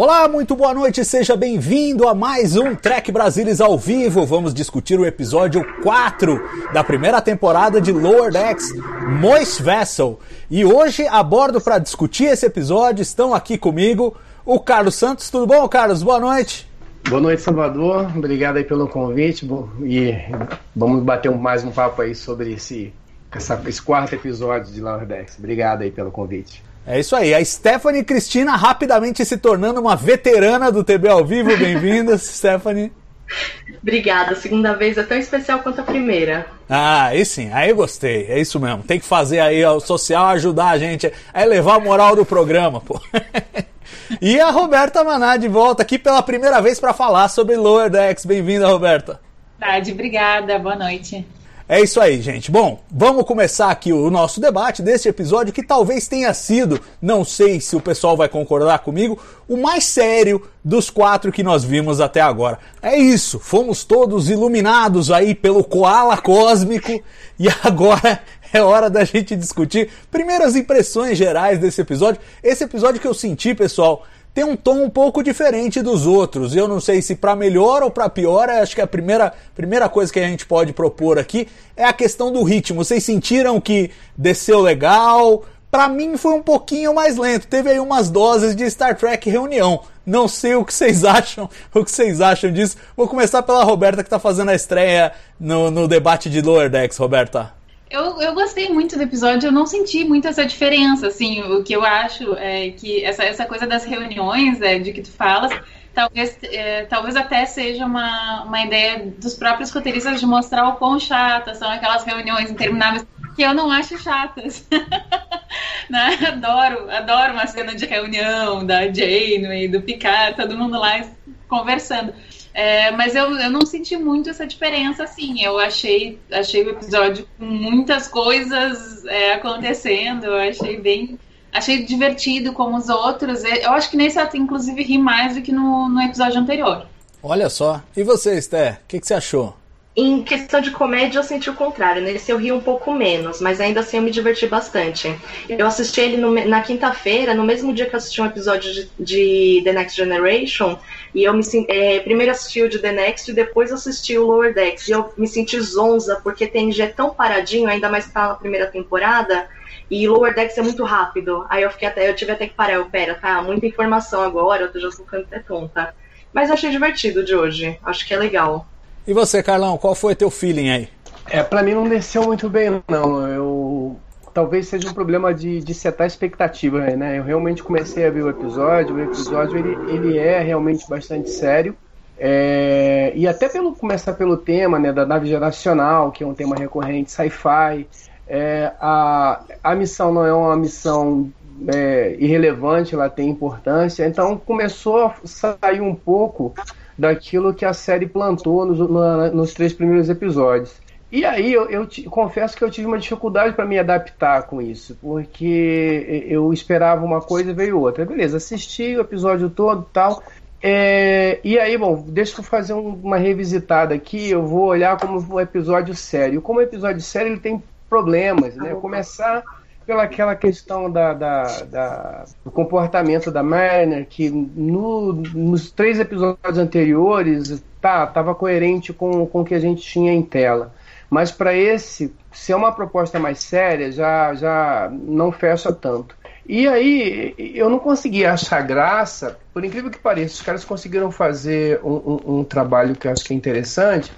Olá, muito boa noite, seja bem-vindo a mais um Trek Brasilis ao vivo. Vamos discutir o episódio 4 da primeira temporada de Lower Decks, Moist Vessel. E hoje, a bordo para discutir esse episódio, estão aqui comigo o Carlos Santos. Tudo bom, Carlos? Boa noite. Boa noite, Salvador. Obrigado aí pelo convite. E vamos bater mais um papo aí sobre esse, esse quarto episódio de Lower Decks. Obrigado aí pelo convite. É isso aí. A Stephanie Cristina rapidamente se tornando uma veterana do TB ao vivo. Bem-vinda, Stephanie. Obrigada. A segunda vez é tão especial quanto a primeira. Ah, aí sim, aí gostei. É isso mesmo. Tem que fazer aí o social ajudar a gente a elevar a moral do programa, pô. e a Roberta Maná de volta aqui pela primeira vez para falar sobre Lower Decks. Bem-vinda, Roberta. Verdade, obrigada. Boa noite. É isso aí, gente. Bom, vamos começar aqui o nosso debate deste episódio que talvez tenha sido, não sei se o pessoal vai concordar comigo, o mais sério dos quatro que nós vimos até agora. É isso, fomos todos iluminados aí pelo koala cósmico e agora é hora da gente discutir primeiras impressões gerais desse episódio. Esse episódio que eu senti, pessoal, tem um tom um pouco diferente dos outros. Eu não sei se para melhor ou para pior, acho que a primeira, primeira coisa que a gente pode propor aqui é a questão do ritmo. Vocês sentiram que desceu legal? Para mim foi um pouquinho mais lento. Teve aí umas doses de Star Trek Reunião. Não sei o que vocês acham, o que vocês acham disso. Vou começar pela Roberta que está fazendo a estreia no, no debate de Lower Decks, Roberta. Eu, eu gostei muito do episódio, eu não senti muito essa diferença, assim, o que eu acho é que essa, essa coisa das reuniões é, de que tu falas, talvez, é, talvez até seja uma, uma ideia dos próprios roteiristas de mostrar o quão chatas são aquelas reuniões intermináveis, que eu não acho chatas. né? Adoro, adoro uma cena de reunião da Janeway, do Picard, todo mundo lá conversando. É, mas eu, eu não senti muito essa diferença, assim. Eu achei, achei o episódio com muitas coisas é, acontecendo. Eu achei bem. Achei divertido como os outros. É, eu acho que nesse até, inclusive, ri mais do que no, no episódio anterior. Olha só. E você, Esther? O que, que você achou? Em questão de comédia, eu senti o contrário. Nesse eu ri um pouco menos, mas ainda assim eu me diverti bastante. Eu assisti ele no, na quinta-feira, no mesmo dia que eu assisti um episódio de, de The Next Generation, e eu me é, primeiro assisti o de The Next e depois assisti o Lower Decks. E eu me senti zonza, porque TNG é tão paradinho, ainda mais que tá na primeira temporada, e Lower Decks é muito rápido. Aí eu fiquei até, eu tive até que parar, eu, pera, tá, muita informação agora, eu já tô ficando até tonta. Mas achei divertido de hoje, acho que é legal. E você, Carlão, qual foi teu feeling aí? É, para mim não desceu muito bem, não. Eu talvez seja um problema de, de setar expectativa, né? Eu realmente comecei a ver o episódio, o episódio ele, ele é realmente bastante sério. É, e até pelo começar pelo tema né, da nave geracional, que é um tema recorrente, sci-fi. É, a, a missão não é uma missão é, irrelevante, ela tem importância. Então começou a sair um pouco daquilo que a série plantou nos, na, nos três primeiros episódios. E aí eu, eu te, confesso que eu tive uma dificuldade para me adaptar com isso, porque eu esperava uma coisa e veio outra. Beleza, assisti o episódio todo tal. É, e aí, bom, deixa eu fazer um, uma revisitada aqui. Eu vou olhar como um episódio sério. Como episódio sério, ele tem problemas, né? Começar pela aquela questão da, da, da, do comportamento da Mariner, que no, nos três episódios anteriores tá, tava coerente com, com o que a gente tinha em tela. Mas para esse, se é uma proposta mais séria, já, já não fecha tanto. E aí, eu não consegui achar graça, por incrível que pareça, os caras conseguiram fazer um, um, um trabalho que eu acho que é interessante,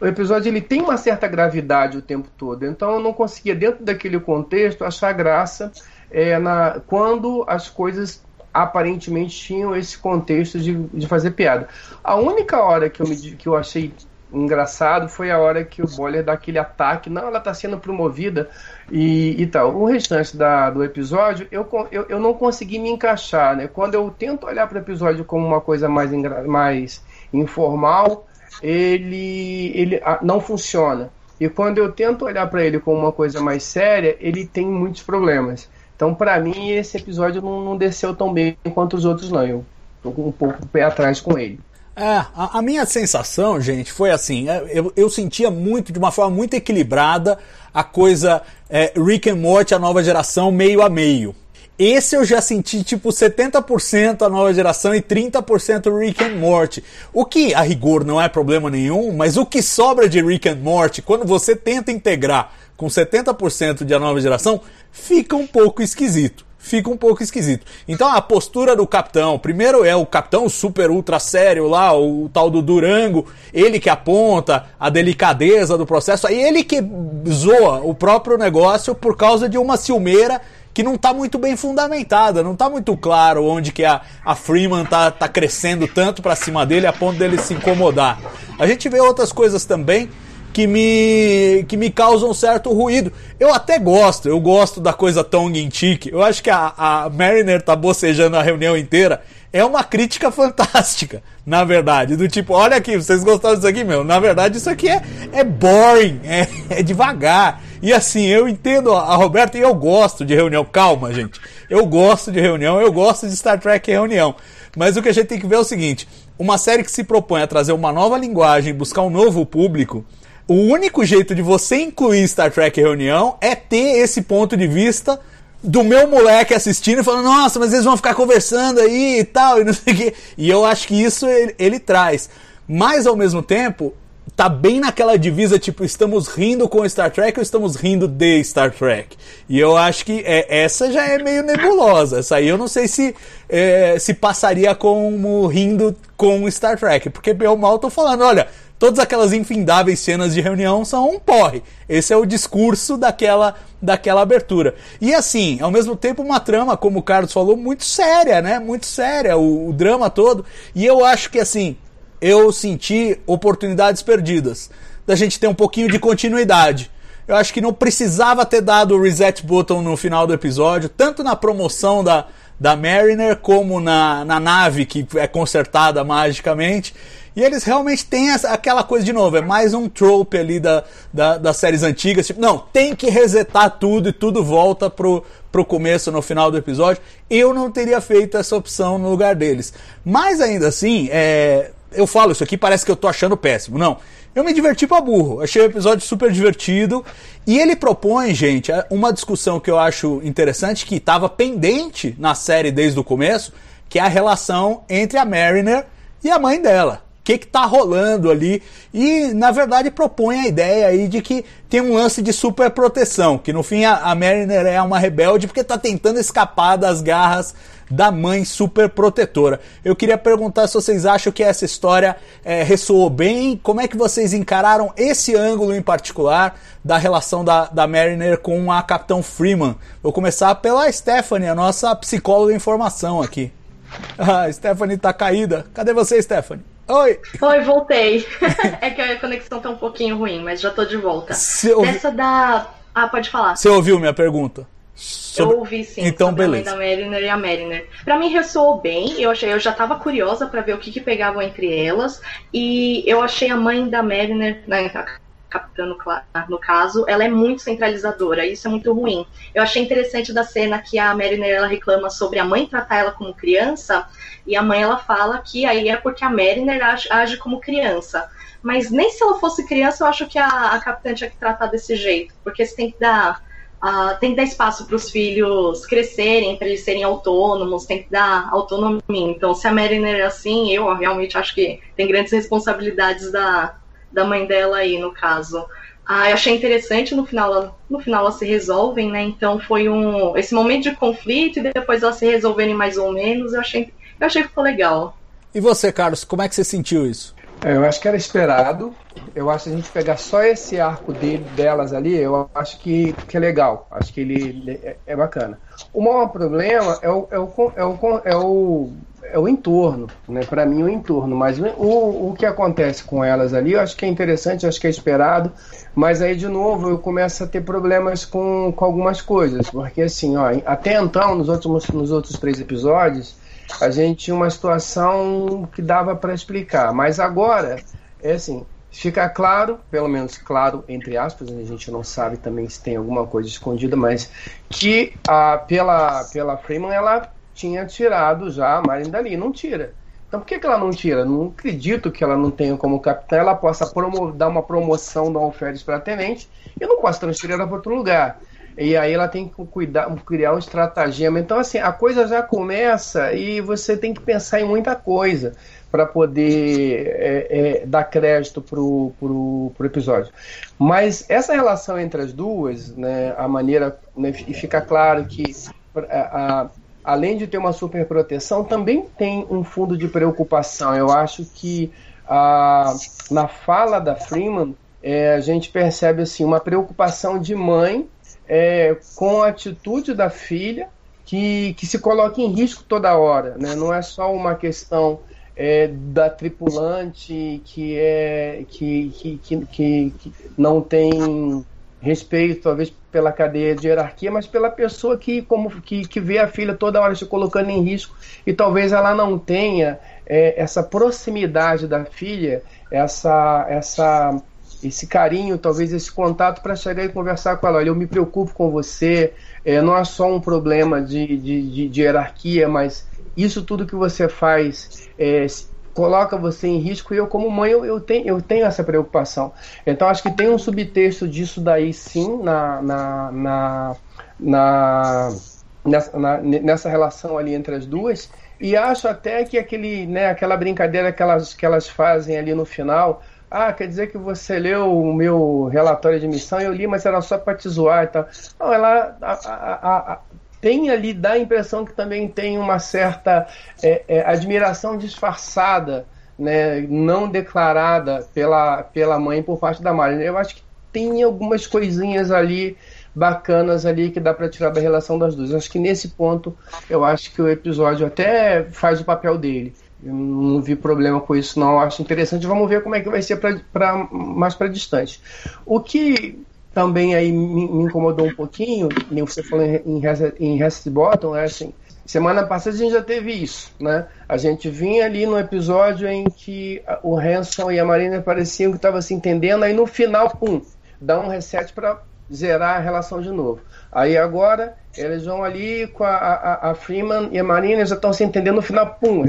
o episódio ele tem uma certa gravidade o tempo todo, então eu não conseguia, dentro daquele contexto, achar graça é, na, quando as coisas aparentemente tinham esse contexto de, de fazer piada. A única hora que eu, me, que eu achei engraçado foi a hora que o Boiler dá aquele ataque, não, ela está sendo promovida e, e tal. O restante da, do episódio, eu, eu, eu não consegui me encaixar, né? Quando eu tento olhar para o episódio como uma coisa mais, mais informal, ele, ele não funciona. E quando eu tento olhar para ele como uma coisa mais séria, ele tem muitos problemas. Então, para mim, esse episódio não, não, desceu tão bem quanto os outros, não. Eu tô um pouco pé atrás com ele. É, a, a minha sensação, gente, foi assim: é, eu, eu, sentia muito, de uma forma muito equilibrada, a coisa é, Rick and Morty, a nova geração, meio a meio. Esse eu já senti tipo 70% a nova geração e 30% Rick and Morty. O que a rigor não é problema nenhum, mas o que sobra de Rick and Morty, quando você tenta integrar com 70% de a nova geração, fica um pouco esquisito. Fica um pouco esquisito. Então a postura do capitão, primeiro é o capitão super ultra sério lá, o tal do Durango, ele que aponta a delicadeza do processo, aí ele que zoa o próprio negócio por causa de uma ciumeira que não está muito bem fundamentada, não está muito claro onde que a, a Freeman tá, tá crescendo tanto para cima dele a ponto dele se incomodar. A gente vê outras coisas também que me, que me causam certo ruído. Eu até gosto, eu gosto da coisa tongue in cheek. Eu acho que a, a Mariner tá bocejando a reunião inteira. É uma crítica fantástica, na verdade. Do tipo, olha aqui, vocês gostaram disso aqui, meu? Na verdade, isso aqui é, é boring, é, é devagar. E assim, eu entendo a Roberta e eu gosto de reunião. Calma, gente. Eu gosto de reunião, eu gosto de Star Trek reunião. Mas o que a gente tem que ver é o seguinte: uma série que se propõe a trazer uma nova linguagem, buscar um novo público, o único jeito de você incluir Star Trek reunião é ter esse ponto de vista do meu moleque assistindo e falando, nossa, mas eles vão ficar conversando aí e tal, e não sei o quê. E eu acho que isso ele, ele traz. Mas ao mesmo tempo, tá bem naquela divisa, tipo, estamos rindo com Star Trek ou estamos rindo de Star Trek? E eu acho que é, essa já é meio nebulosa. Essa aí eu não sei se, é, se passaria como rindo com Star Trek. Porque eu mal tô falando, olha, todas aquelas infindáveis cenas de reunião são um porre. Esse é o discurso daquela, daquela abertura. E assim, ao mesmo tempo, uma trama, como o Carlos falou, muito séria, né? Muito séria, o, o drama todo. E eu acho que assim, eu senti oportunidades perdidas. Da gente ter um pouquinho de continuidade. Eu acho que não precisava ter dado o reset button no final do episódio, tanto na promoção da, da Mariner como na, na nave que é consertada magicamente. E eles realmente têm essa, aquela coisa de novo, é mais um trope ali da, da, das séries antigas. Tipo, não, tem que resetar tudo e tudo volta pro, pro começo no final do episódio. Eu não teria feito essa opção no lugar deles. Mas ainda assim, é, eu falo isso aqui, parece que eu tô achando péssimo. Não. Eu me diverti pra burro. Achei o episódio super divertido. E ele propõe, gente, uma discussão que eu acho interessante, que estava pendente na série desde o começo, que é a relação entre a Mariner e a mãe dela que está rolando ali. E, na verdade, propõe a ideia aí de que tem um lance de super proteção, que no fim a, a Mariner é uma rebelde porque está tentando escapar das garras da mãe super protetora. Eu queria perguntar se vocês acham que essa história é, ressoou bem, como é que vocês encararam esse ângulo em particular da relação da, da Mariner com a Capitão Freeman. Vou começar pela Stephanie, a nossa psicóloga em formação aqui. Ah, Stephanie tá caída. Cadê você, Stephanie? Oi! Oi, voltei. é que a conexão tá um pouquinho ruim, mas já tô de volta. ouvi... Essa da. Ah, pode falar. Você ouviu minha pergunta? Sobre... Eu ouvi sim. Então, beleza. A da Mariner e a Mariner. Pra mim ressoou bem. Eu achei, eu já tava curiosa para ver o que, que pegavam entre elas. E eu achei a mãe da Mariner, né, capitã no, caso, ela é muito centralizadora, isso é muito ruim. Eu achei interessante da cena que a Mariner ela reclama sobre a mãe tratar ela como criança, e a mãe ela fala que aí é porque a Mariner age, age como criança. Mas nem se ela fosse criança, eu acho que a, a capitã tinha que tratar desse jeito, porque você tem que dar Uh, tem que dar espaço para os filhos crescerem, para eles serem autônomos, tem que dar autonomia. Então, se a Mariner é assim, eu realmente acho que tem grandes responsabilidades da, da mãe dela aí, no caso. Ah, eu achei interessante, no final, no final elas se resolvem, né? Então foi um esse momento de conflito e depois elas se resolverem mais ou menos, eu achei, eu achei que ficou legal. E você, Carlos, como é que você sentiu isso? É, eu acho que era esperado. Eu acho que a gente pegar só esse arco dele, delas ali, eu acho que, que é legal. Acho que ele é, é bacana. O maior problema é o, é o, é o, é o, é o entorno, né? Para mim, o entorno. Mas o, o que acontece com elas ali, eu acho que é interessante, acho que é esperado. Mas aí, de novo, eu começo a ter problemas com, com algumas coisas. Porque, assim, ó, até então, nos outros, nos outros três episódios a gente tinha uma situação que dava para explicar. Mas agora, é assim, fica claro, pelo menos claro, entre aspas, a gente não sabe também se tem alguma coisa escondida, mas que a, pela, pela Freeman ela tinha tirado já a Marin dali, não tira. Então por que, que ela não tira? Não acredito que ela não tenha como capitã, ela possa dar uma promoção do alferes para tenente e não possa transferir ela para outro lugar. E aí ela tem que cuidar, criar um estratagema. Então, assim, a coisa já começa e você tem que pensar em muita coisa para poder é, é, dar crédito pro, pro, pro episódio. Mas essa relação entre as duas, né, a maneira. Né, e fica claro que a, a, além de ter uma super proteção, também tem um fundo de preocupação. Eu acho que a, na fala da Freeman, é, a gente percebe assim, uma preocupação de mãe é, com a atitude da filha que, que se coloca em risco toda hora. Né? Não é só uma questão é, da tripulante que, é, que, que, que, que, não tem respeito, talvez pela cadeia de hierarquia, mas pela pessoa que, como, que, que vê a filha toda hora se colocando em risco e talvez ela não tenha é, essa proximidade da filha, essa, essa esse carinho, talvez esse contato para chegar e conversar com ela. Olha, eu me preocupo com você, é, não é só um problema de, de, de, de, hierarquia, mas isso tudo que você faz é, coloca você em risco e eu, como mãe, eu, eu, tenho, eu tenho essa preocupação. Então, acho que tem um subtexto disso daí, sim, na, na, na, na nessa, na, nessa relação ali entre as duas. E acho até que aquele, né, aquela brincadeira que elas, que elas fazem ali no final, ah, quer dizer que você leu o meu relatório de missão? Eu li, mas era só para te zoar e tal. Não, ela a, a, a, tem ali, dá a impressão que também tem uma certa é, é, admiração disfarçada, né, não declarada pela, pela mãe por parte da Marina. Eu acho que tem algumas coisinhas ali bacanas ali que dá para tirar da relação das duas. Acho que nesse ponto eu acho que o episódio até faz o papel dele. Eu não vi problema com isso, não. Acho interessante. Vamos ver como é que vai ser pra, pra mais para distante. O que também aí me, me, incomodou um pouquinho, nem você falou em, em Reset Bottom, é assim. Semana passada a gente já teve isso, né? A gente vinha ali no episódio em que o Hanson e a Marina pareciam que estavam se entendendo, aí no final, pum, dá um reset para zerar a relação de novo. Aí agora eles vão ali com a, a, a Freeman e a Marina já estão se entendendo no final, pum.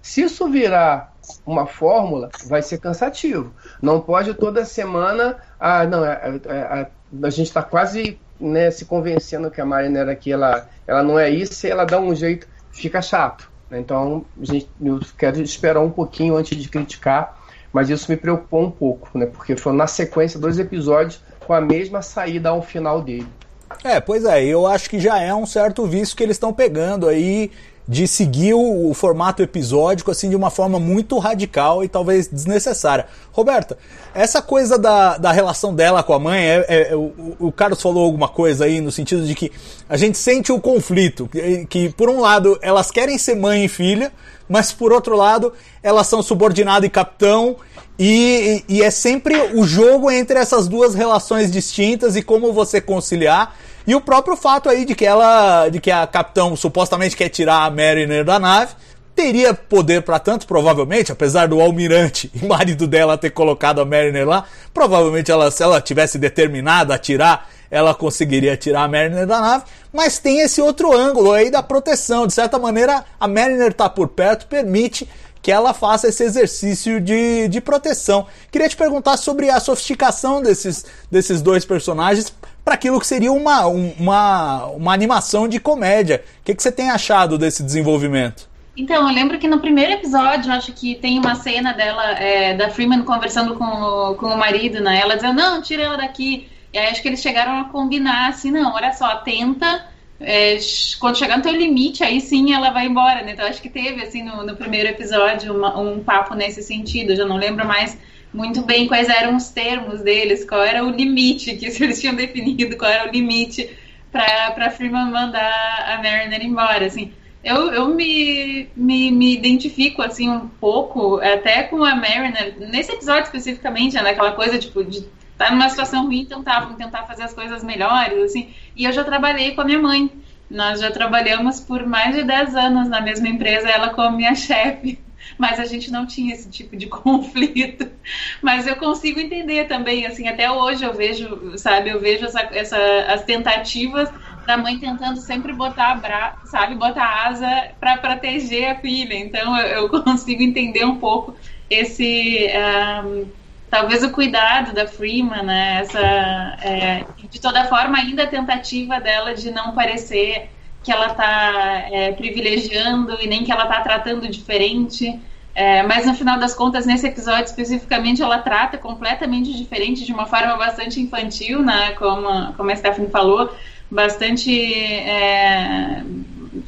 Se isso virar uma fórmula, vai ser cansativo. Não pode toda semana. Ah, não, a, a, é, a gente está quase né, se convencendo que a Marina era aqui, ela, ela não é isso, e ela dá um jeito, fica chato. Então, a gente, eu quero esperar um pouquinho antes de criticar, mas isso me preocupou um pouco, né? Porque foi na sequência dois episódios com a mesma saída ao final dele. É, pois é, eu acho que já é um certo vício que eles estão pegando aí de seguir o, o, formato episódico assim de uma forma muito radical e talvez desnecessária. Roberta, essa coisa da, da relação dela com a mãe, é, é, o, o Carlos falou alguma coisa aí no sentido de que a gente sente o conflito, que, que por um lado elas querem ser mãe e filha, mas por outro lado elas são subordinado e capitão e, e, é sempre o jogo entre essas duas relações distintas e como você conciliar. E o próprio fato aí de que ela, de que a capitão supostamente quer tirar a Mariner da nave, teria poder para tanto, provavelmente, apesar do almirante e marido dela ter colocado a Mariner lá, provavelmente ela, se ela tivesse determinada a tirar, ela conseguiria tirar a Mariner da nave, mas tem esse outro ângulo aí da proteção. De certa maneira, a Mariner tá por perto, permite que ela faça esse exercício de, de proteção. Queria te perguntar sobre a sofisticação desses, desses dois personagens para aquilo que seria uma, uma, uma animação de comédia. O que, que você tem achado desse desenvolvimento? Então, eu lembro que no primeiro episódio, acho que tem uma cena dela, é, da Freeman conversando com o, com o marido, né? Ela dizendo, não, tira ela daqui. E aí acho que eles chegaram a combinar assim, não, olha só, tenta é, quando chegar no teu limite, aí sim ela vai embora, né? Então acho que teve, assim, no, no primeiro episódio uma, um papo nesse sentido, eu já não lembro mais muito bem quais eram os termos deles, qual era o limite que eles tinham definido, qual era o limite para Freeman mandar a Mariner embora, assim. Eu, eu me, me, me, identifico, assim, um pouco, até com a Mariner, nesse episódio especificamente, né, naquela coisa, tipo, de tá numa situação ruim, tentar, tentar fazer as coisas melhores, assim. E eu já trabalhei com a minha mãe. Nós já trabalhamos por mais de 10 anos na mesma empresa, ela como minha chefe mas a gente não tinha esse tipo de conflito. Mas eu consigo entender também, assim, até hoje eu vejo, sabe, eu vejo essa, essa, as tentativas da mãe tentando sempre botar, bra, sabe, botar asa para proteger a filha. Então eu, eu, consigo entender um pouco esse. Um, talvez o cuidado da Freeman, né? Essa, é, de toda forma, ainda a tentativa dela de não parecer que ela está é, privilegiando e nem que ela está tratando diferente. É, mas no final das contas, nesse episódio especificamente, ela trata completamente diferente, de uma forma bastante infantil, né? Como, como a Stephanie falou, bastante. É,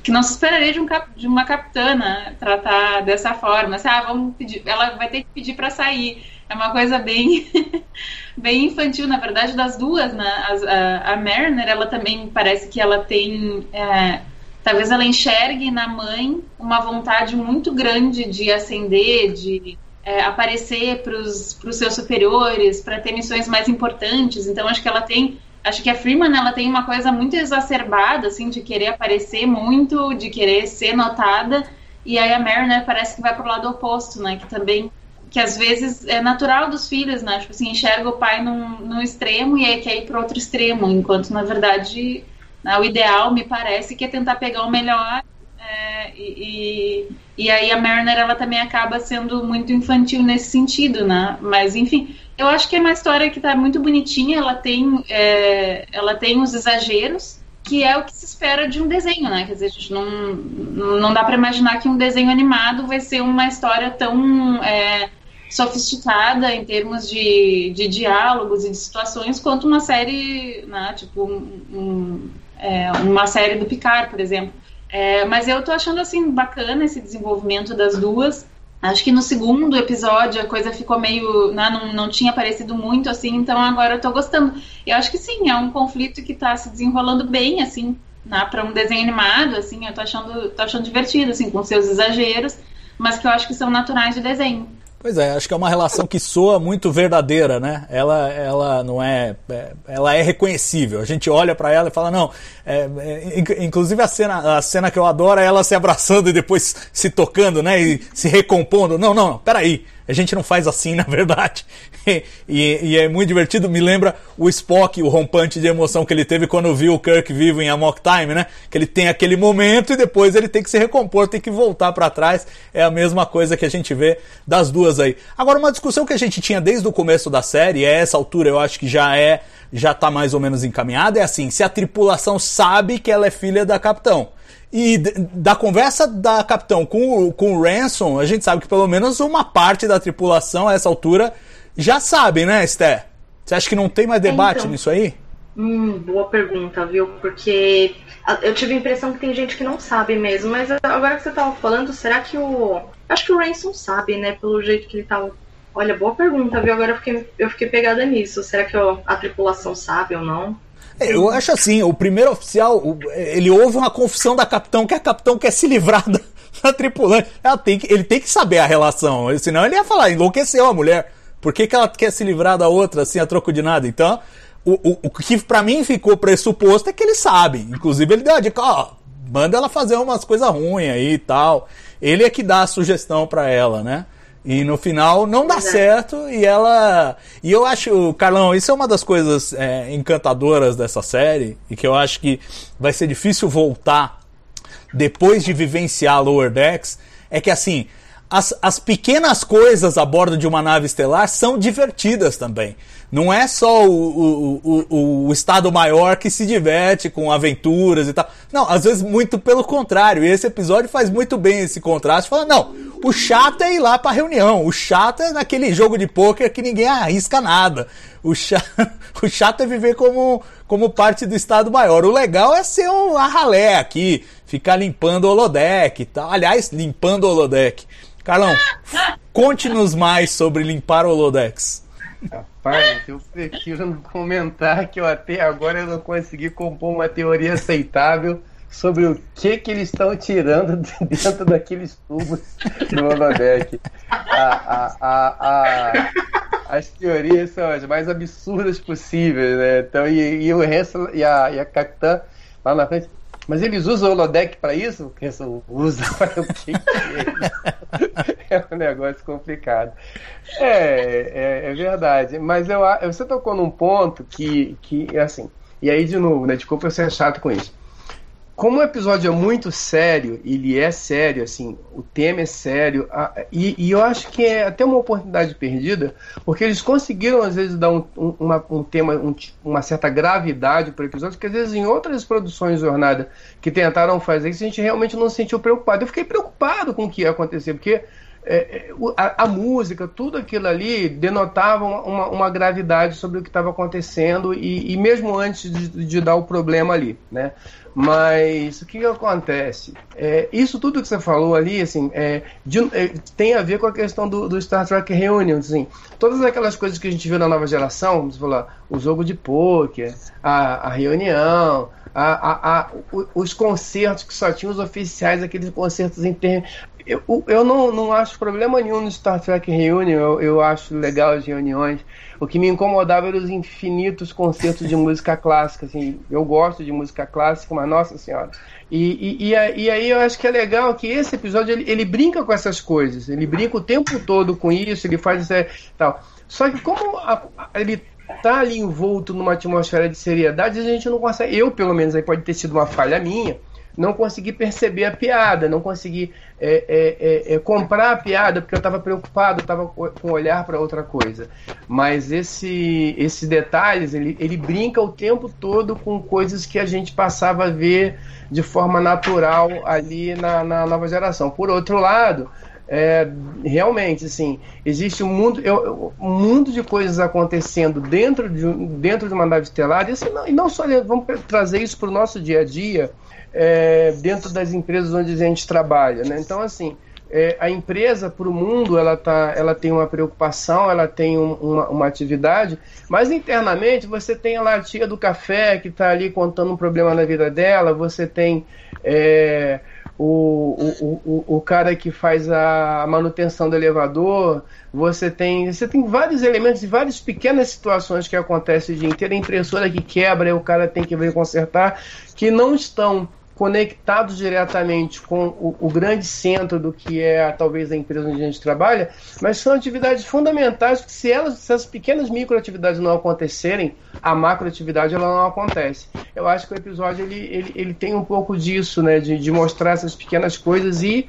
que não se esperaria de, um cap, de uma capitana tratar dessa forma. Assim, ah, vamos pedir, ela vai ter que pedir para sair. É uma coisa bem, bem infantil, na verdade, das duas, né? a, a Mariner, ela também parece que ela tem. É, talvez ela enxergue na mãe uma vontade muito grande de ascender, de é, aparecer para os seus superiores, para ter missões mais importantes. Então, acho que ela tem. Acho que a Freeman ela tem uma coisa muito exacerbada, assim, de querer aparecer muito, de querer ser notada. E aí a Mariner parece que vai para o lado oposto, né? Que também que às vezes é natural dos filhos, né? Tipo assim, enxerga o pai num, num extremo e aí quer ir para outro extremo, enquanto na verdade né, o ideal me parece que é tentar pegar o melhor é, e, e, aí a Mariner ela também acaba sendo muito infantil nesse sentido, né? Mas enfim, eu acho que é uma história que está muito bonitinha, ela tem, é, ela tem os exageros, que é o que se espera de um desenho, né? Quer dizer, a gente não, não dá para imaginar que um desenho animado vai ser uma história tão é, sofisticada em termos de, de diálogos e de situações quanto uma série, né, tipo um, um, é, uma série do Picard, por exemplo. É, mas eu tô achando assim bacana esse desenvolvimento das duas. Acho que no segundo episódio a coisa ficou meio. Né, não, não tinha aparecido muito assim, então agora eu tô gostando. Eu acho que sim, é um conflito que tá se desenrolando bem, assim, né, para um desenho animado, assim, eu tô achando, tô achando divertido, assim, com seus exageros, mas que eu acho que são naturais de desenho. Pois é, acho que é uma relação que soa muito verdadeira, né? Ela, ela não é, é ela é reconhecível. A gente olha para ela e fala não. É, é, inclusive a cena, a cena que eu adoro é ela se abraçando e depois se tocando, né? E se recompondo. Não, não, não. Peraí. A gente não faz assim, na verdade. E, e, é muito divertido. Me lembra o Spock, o rompante de emoção que ele teve quando viu o Kirk vivo em Amok Time, né? Que ele tem aquele momento e depois ele tem que se recompor, tem que voltar para trás. É a mesma coisa que a gente vê das duas aí. Agora, uma discussão que a gente tinha desde o começo da série, e a essa altura eu acho que já é, já tá mais ou menos encaminhada, é assim: se a tripulação sabe que ela é filha da capitão. E da conversa da capitão com, com o Ransom, a gente sabe que pelo menos uma parte da tripulação a essa altura já sabe, né, Esther? Você acha que não tem mais debate então, nisso aí? Hum, boa pergunta, viu? Porque eu tive a impressão que tem gente que não sabe mesmo, mas agora que você tava falando, será que o. Acho que o Ransom sabe, né? Pelo jeito que ele tava. Olha, boa pergunta, viu? Agora eu fiquei, eu fiquei pegada nisso. Será que a tripulação sabe ou não? É, eu acho assim, o primeiro oficial, ele ouve uma confissão da capitão que a capitão quer se livrar da, da tripulante. Tem que, ele tem que saber a relação, senão ele ia falar, enlouqueceu a mulher. Por que, que ela quer se livrar da outra assim a troco de nada? Então, o, o, o que para mim ficou pressuposto é que ele sabe. Inclusive, ele deu a dica, ó, manda ela fazer umas coisas ruins aí e tal. Ele é que dá a sugestão para ela, né? E no final não dá certo e ela. E eu acho, Carlão, isso é uma das coisas é, encantadoras dessa série e que eu acho que vai ser difícil voltar depois de vivenciar Lower Decks. É que assim, as, as pequenas coisas a bordo de uma nave estelar são divertidas também. Não é só o, o, o, o Estado Maior que se diverte com aventuras e tal. Não, às vezes muito pelo contrário. E esse episódio faz muito bem esse contraste. Fala, não, o chato é ir lá pra reunião. O chato é naquele jogo de pôquer que ninguém arrisca nada. O chato, o chato é viver como, como parte do Estado Maior. O legal é ser um ralé aqui, ficar limpando o holodeck e tal. Aliás, limpando o holodeck. Carlão, conte-nos mais sobre limpar holodecks. Rapaz, eu prefiro não comentar que eu até agora eu não consegui compor uma teoria aceitável sobre o que que eles estão tirando de dentro daqueles tubos do. A, a, a, a, as teorias são as mais absurdas possíveis, né? Então, e, e o resto, e a, e a Capitã lá na frente. Mas eles usam o holodeck para isso? Usa para o que, que é? É um negócio complicado. É, é, é, verdade. Mas eu, você tocou num ponto que, que é assim. E aí, de novo, né? Desculpa eu ser chato com isso como o episódio é muito sério, ele é sério, assim, o tema é sério, e, e, eu acho que é até uma oportunidade perdida, porque eles conseguiram, às vezes, dar um, um, uma, um tema, um, uma certa gravidade para o episódio, que às vezes em outras produções jornada que tentaram fazer isso, a gente realmente não se sentiu preocupado. Eu fiquei preocupado com o que ia acontecer, porque é, é a, a, música, tudo aquilo ali denotava uma, uma gravidade sobre o que estava acontecendo e, e, mesmo antes de, de, dar o problema ali, né? Mas o que, que acontece? É, isso tudo que você falou ali, assim, é, de, é, tem a ver com a questão do, do, Star Trek Reunion, assim. Todas aquelas coisas que a gente viu na nova geração, você falou, o jogo de pôquer, a, a reunião, a, a, a, os concertos que só tinham os oficiais, aqueles concertos internos. Eu, eu não, não acho problema nenhum no Star Trek Reunion, eu, eu acho legal as reuniões. O que me incomodava eram os infinitos concertos de música clássica. Assim, eu gosto de música clássica, mas nossa senhora. E, e, e, aí eu acho que é legal que esse episódio ele, ele brinca com essas coisas. Ele brinca o tempo todo com isso, ele faz isso tal. Só que como a, a, ele tá ali envolto numa atmosfera de seriedade, a gente não consegue. Eu, pelo menos, aí pode ter sido uma falha minha não consegui perceber a piada, não consegui é, é, é, é comprar a piada porque eu estava preocupado, estava com olhar para outra coisa. Mas esse, esses detalhes, ele, ele brinca o tempo todo com coisas que a gente passava a ver de forma natural ali na, na nova geração. Por outro lado, é, realmente, assim, existe um mundo, eu, um mundo de coisas acontecendo dentro de, dentro de uma nave estelar, e, assim, não, e não só vamos trazer isso para o nosso dia a dia, é, dentro das empresas onde a gente trabalha. Né? Então, assim, é, a empresa para o mundo ela, tá, ela tem uma preocupação, ela tem um, uma, uma, atividade, mas internamente você tem a latinha do café que está ali contando um problema na vida dela, você tem é, o, o, o, o cara que faz a manutenção do elevador, você tem, você tem vários elementos e várias pequenas situações que acontecem o dia inteiro, a impressora que quebra e o cara tem que vir consertar, que não estão conectados diretamente com o, o, grande centro do que é talvez a empresa onde a gente trabalha, mas são atividades fundamentais que se elas, se as pequenas microatividades não acontecerem, a macroatividade ela não acontece. Eu acho que o episódio ele, ele, ele tem um pouco disso, né, de, de mostrar essas pequenas coisas e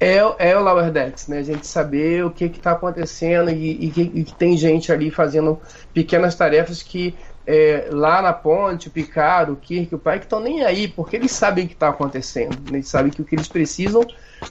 é, é o Lower Decks, né? A gente saber o que está acontecendo e, e, que, e que tem gente ali fazendo pequenas tarefas que é, lá na ponte, o Picard, o Kirk, o pai, que estão nem aí, porque eles sabem o que está acontecendo. Né? Eles sabem que o que eles precisam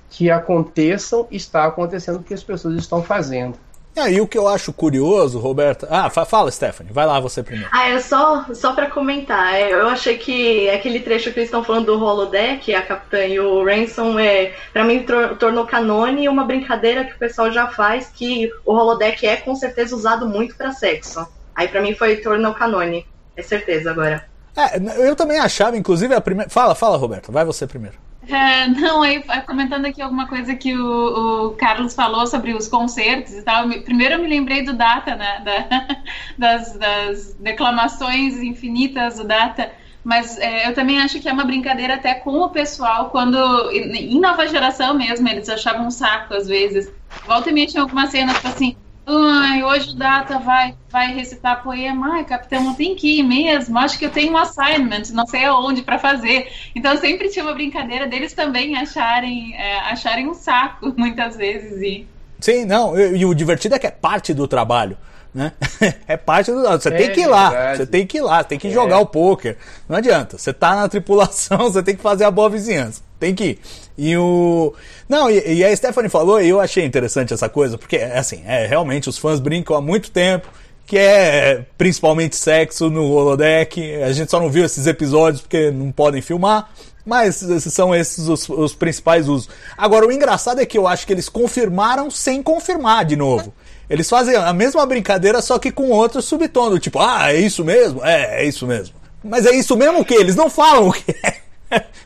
que aconteçam está acontecendo porque as pessoas estão fazendo. E aí o que eu acho curioso, Roberta. Ah, fala, Stephanie, vai lá você primeiro. Ah, é só, só para comentar. É, eu achei que aquele trecho que eles estão falando do holodeck, a Capitã e o Ransom, é, para mim tornou canone uma brincadeira que o pessoal já faz, que o holodeck é com certeza usado muito para sexo. Aí para mim foi tornou canone. É certeza agora. É, eu também achava, inclusive, a primeira. Fala, fala, Roberto, vai você primeiro. É, não, aí comentando aqui alguma coisa que o, o, Carlos falou sobre os concertos e tal. Primeiro eu me lembrei do Data, né? Da, das, das, declamações infinitas do Data. Mas é, eu também acho que é uma brincadeira até com o pessoal, quando. Em nova geração mesmo, eles achavam um saco às vezes. Volta e meia tinha alguma cena, tipo assim Ai, hoje o Data vai, vai recitar poema. Ai, capitão, não tem que ir mesmo. Acho que eu tenho um assignment, não sei aonde para fazer. Então sempre tinha uma brincadeira deles também acharem, é, acharem um saco, muitas vezes. E... Sim, não, e, e o divertido é que é parte do trabalho. Né? É parte do. Você É tem que ir lá, verdade. você tem que ir lá, você tem que É. jogar o poker. Não adianta. Você tá na tripulação, você tem que fazer a boa vizinhança. Tem que ir. E o. Não, e, e a Stephanie falou, e eu achei interessante essa coisa, porque, assim, é, realmente os fãs brincam há muito tempo, que é principalmente sexo no holodeck. A gente só não viu esses episódios porque não podem filmar. Mas esses são esses os, os principais usos. Agora, o engraçado é que eu acho que eles confirmaram sem confirmar de novo. Eles fazem a mesma brincadeira, só que com outro subtom, do tipo, ah, é isso mesmo? É, é isso mesmo. Mas é isso mesmo que? Eles não falam o que é.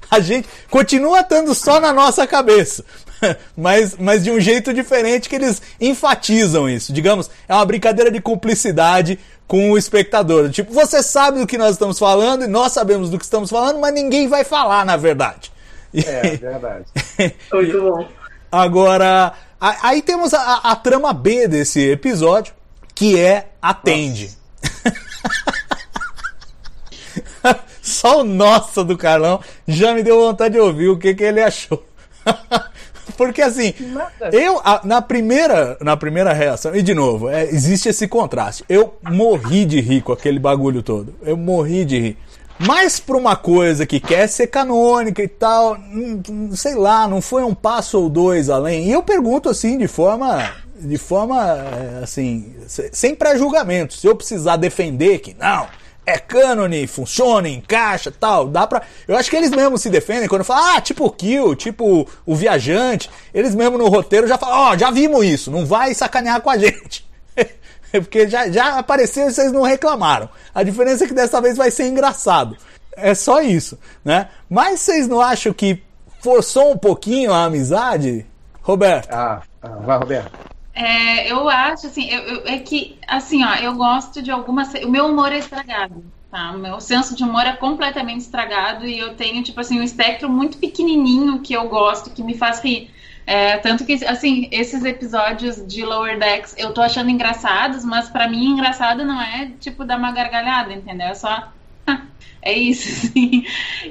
A gente continua estando só na nossa cabeça. Mas, mas de um jeito diferente que eles enfatizam isso. Digamos, é uma brincadeira de cumplicidade com o espectador. Tipo, você sabe do que nós estamos falando e nós sabemos do que estamos falando, mas ninguém vai falar, na verdade. É, verdade. Muito bom. Agora, aí temos a, a trama B desse episódio, que é Atende. Só o nossa do Carlão já me deu vontade de ouvir o que, que ele achou. Porque assim, Nada. eu a- na primeira na primeira reação, e de novo, é, existe esse contraste. Eu morri de rir com aquele bagulho todo. Eu morri de rir. Mas pra uma coisa que quer ser canônica e tal, hum, hum, sei lá, não foi um passo ou dois além. E eu pergunto assim, de forma. De forma. é, assim. se- Sem pré-julgamento. Se eu precisar defender que não, é cânone, funciona, encaixa tal, dá pra. Eu acho que eles mesmos se defendem quando falam, ah, tipo o Kill, tipo o Viajante. Eles mesmos no roteiro já falam, ó, já vimos isso, não vai sacanear com a gente. É Porque já, já apareceu e vocês não reclamaram. A diferença é que dessa vez vai ser engraçado. É só isso, né? Mas vocês não acham que forçou um pouquinho a amizade? Roberto. Ah, ah, vai, Roberto. É, eu acho, assim, eu, eu- é que, assim, ó, eu gosto de algumas. O meu humor é estragado, tá? O meu senso de humor é completamente estragado e eu tenho, tipo assim, um espectro muito pequenininho que eu gosto, que me faz rir. É, tanto que, assim, esses episódios de Lower Decks eu tô achando engraçados, mas pra mim engraçado não é, tipo, dar uma gargalhada, entendeu? É só. É isso, assim.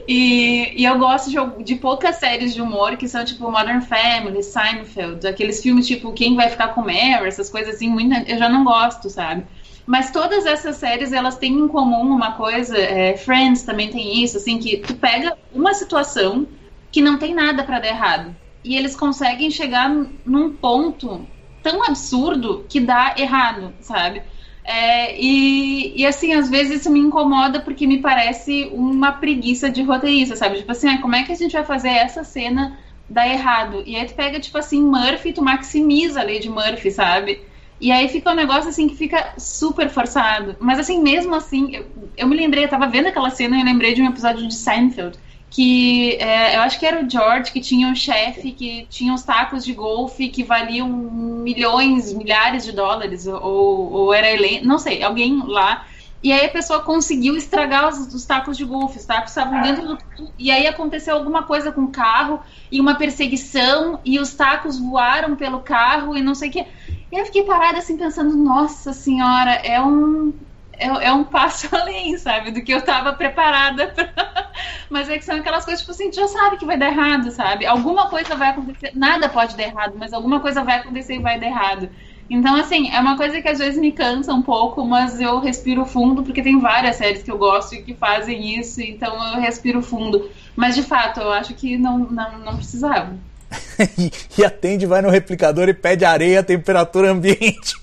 E, e eu gosto de, de poucas séries de humor que são tipo Modern Family, Seinfeld, aqueles filmes tipo Quem Vai Ficar com Mary, essas coisas assim, muita, eu já não gosto, sabe? Mas todas essas séries, elas têm em comum uma coisa, é, Friends também tem isso, assim, que tu pega uma situação que não tem nada pra dar errado. E eles conseguem chegar num ponto tão absurdo que dá errado, sabe? É, e, e assim, às vezes isso me incomoda porque me parece uma preguiça de roteirista, sabe? Tipo assim, ah, como é que a gente vai fazer essa cena dar errado? E aí tu pega, tipo assim, Murphy tu maximiza a lei de Murphy, sabe? E aí fica um negócio assim que fica super forçado. Mas assim, mesmo assim, eu, eu me lembrei, eu tava vendo aquela cena e eu lembrei de um episódio de Seinfeld que é, eu acho que era o George que tinha um chefe que tinha uns tacos de golfe que valiam milhões, milhares de dólares, ou, ou era Helena, não sei, alguém lá. E aí a pessoa conseguiu estragar os, os tacos de golfe, os tacos estavam dentro do. E aí aconteceu alguma coisa com o carro, e uma perseguição, e os tacos voaram pelo carro, e não sei o que. E eu fiquei parada assim pensando, nossa senhora, é um. É, é um passo além, sabe, do que eu tava preparada pra... Mas é que são aquelas coisas, tipo assim, tu já sabe que vai dar errado, sabe? Alguma coisa vai acontecer, nada pode dar errado, mas alguma coisa vai acontecer e vai dar errado. Então, assim, é uma coisa que às vezes me cansa um pouco, mas eu respiro fundo, porque tem várias séries que eu gosto e que fazem isso, então eu respiro fundo. Mas, de fato, eu acho que não, não, não precisava. e, e atende, vai no replicador e pede areia temperatura ambiente.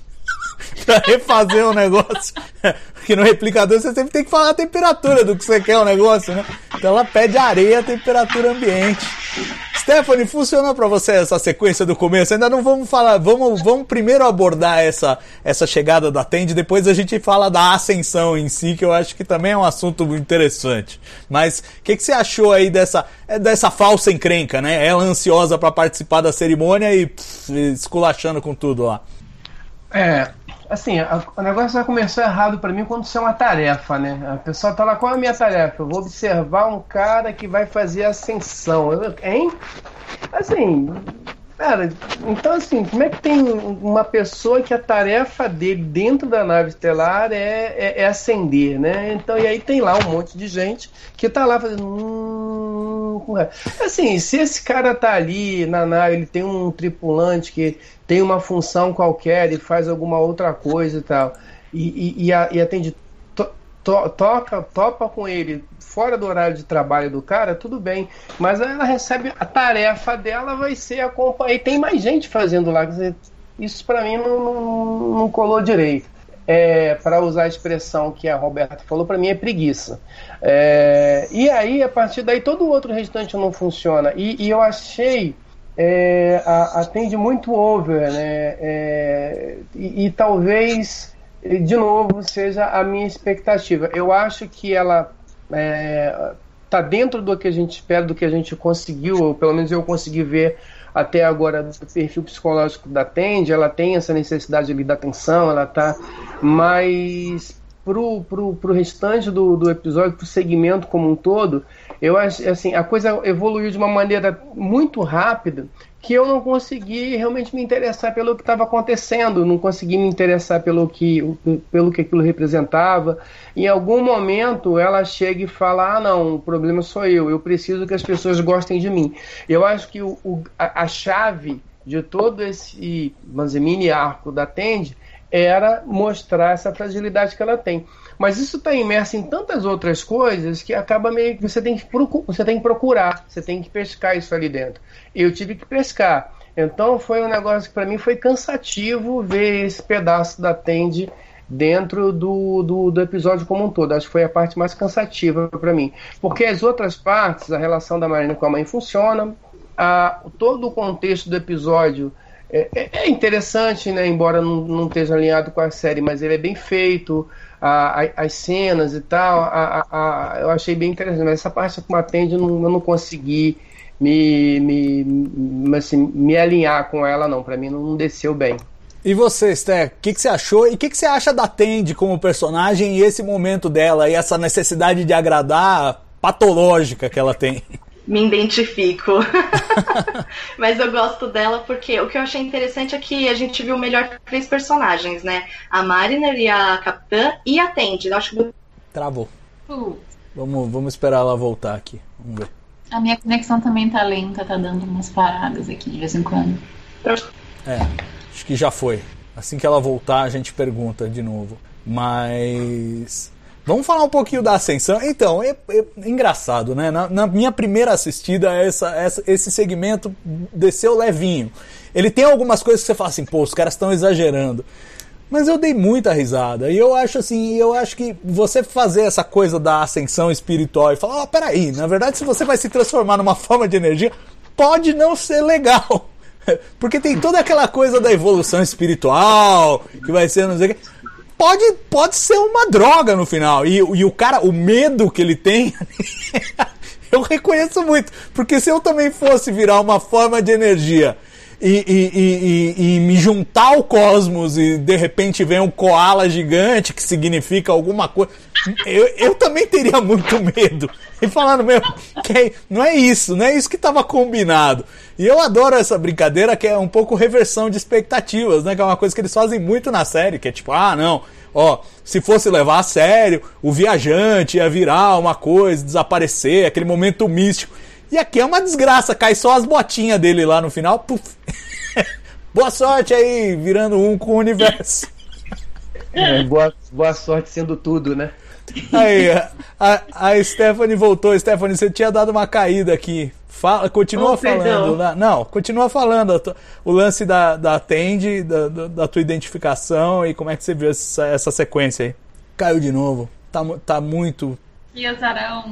Pra refazer o negócio. Porque no replicador você sempre tem que falar a temperatura do que você quer o negócio, né? Então ela pede areia temperatura ambiente. Stephanie, funcionou pra você essa sequência do começo? Ainda não vamos falar, vamos, vamos primeiro abordar essa, essa chegada da Tende, depois a gente fala da ascensão em si, que eu acho que também é um assunto interessante. Mas o que, que você achou aí dessa, dessa falsa encrenca, né? Ela ansiosa pra participar da cerimônia e pff, esculachando com tudo lá. É, assim, a- o negócio já começou errado pra mim quando isso é uma tarefa, né? A pessoa tá lá, qual é a minha tarefa? Eu vou observar um cara que vai fazer ascensão. Eu, hein? Assim, Cara, então assim, como é que tem uma pessoa que a tarefa dele dentro da nave estelar é, é, é ascender, né? Então, e aí tem lá um monte de gente que tá lá fazendo. Hum, assim, se esse cara tá ali na nave, ele tem um tripulante que tem uma função qualquer e faz alguma outra coisa e tal, e, e, e, a, e atende. To, to, toca, topa com ele fora do horário de trabalho do cara, tudo bem. Mas ela recebe a tarefa dela vai ser acompanhar. E tem mais gente fazendo lá. Isso para mim não, não, não, colou direito. É, para usar a expressão que a Roberta falou, para mim é preguiça. É, e aí, a partir daí, todo o outro restante não funciona. E, e eu achei. É, atende muito over, né? É, e, e talvez de novo seja a minha expectativa. Eu acho que ela é, tá dentro do que a gente espera, do que a gente conseguiu, ou pelo menos eu consegui ver até agora do perfil psicológico da Tende, ela tem essa necessidade ali da atenção, ela tá mais pro, pro, pro restante do, do episódio, pro segmento como um todo, eu acho assim, a coisa evoluiu de uma maneira muito rápida que eu não consegui realmente me interessar pelo que estava acontecendo, não consegui me interessar pelo que, pelo que aquilo representava. Em algum momento ela chega e fala: Ah, não, o problema sou eu, eu preciso que as pessoas gostem de mim. Eu acho que o, o a, a, chave de todo esse mini arco da Tende era mostrar essa fragilidade que ela tem. Mas isso está imerso em tantas outras coisas que acaba meio que você tem que, você tem que procurar, você tem que pescar isso ali dentro. Eu tive que pescar. Então foi um negócio que para mim foi cansativo ver esse pedaço da Tende dentro do, do, do, episódio como um todo. Acho que foi a parte mais cansativa para mim. Porque as outras partes, a relação da Marina com a mãe funciona, a, todo o contexto do episódio é, é, é interessante, né? embora não, não esteja alinhado com a série, mas ele é bem feito a, a, as cenas e tal, a, eu achei bem interessante. Mas essa parte com a Tende eu não, eu não consegui me, me, assim, me alinhar com ela, não. Para mim não desceu bem. E você, Sté, o que, que, você achou? E o que, que, você acha da Tende como personagem e esse momento dela e essa necessidade de agradar patológica que ela tem? Me identifico. Mas eu gosto dela porque o que eu achei interessante é que a gente viu melhor três personagens, né? A Mariner e a Capitã e a Tende. Eu acho que... Travou. Uh. Vamos, vamos esperar ela voltar aqui. Vamos ver. A minha conexão também tá lenta, tá dando umas paradas aqui de vez em quando. É, acho que já foi. Assim que ela voltar, a gente pergunta de novo. Mas. Vamos falar um pouquinho da Ascensão. Então, é, é engraçado, né? Na, na, minha primeira assistida, essa, essa, esse segmento desceu levinho. Ele tem algumas coisas que você fala assim, pô, os caras estão exagerando. Mas eu dei muita risada. E eu acho assim, eu acho que você fazer essa coisa da ascensão espiritual e falar, ó, oh, peraí, na verdade, se você vai se transformar numa forma de energia, pode não ser legal. Porque tem toda aquela coisa da evolução espiritual, que vai ser, não sei o que pode, pode ser uma droga no final. E, e o cara, o medo que ele tem, eu reconheço muito. Porque se eu também fosse virar uma forma de energia e, e, e, e, me juntar ao cosmos e de repente vem um koala gigante que significa alguma coisa, eu, eu também teria muito medo. E falando mesmo, que não é isso, não é isso que estava combinado. E eu adoro essa brincadeira que é um pouco reversão de expectativas, né? Que é uma coisa que eles fazem muito na série, que é tipo, ah, não, ó, se fosse levar a sério, o viajante ia virar uma coisa, desaparecer, aquele momento místico. E aqui é uma desgraça, cai só as botinhas dele lá no final. Puf. boa sorte aí, virando um com o universo. É, boa, boa sorte sendo tudo, né? Aí, a, a, Stephanie voltou. Stephanie, você tinha dado uma caída aqui. Fala, continua oh, falando. Né? Não, continua falando o lance da, da Tende, da, da, tua identificação e como é que você viu essa, essa sequência aí. Caiu de novo. Tá, tá muito. E azarão.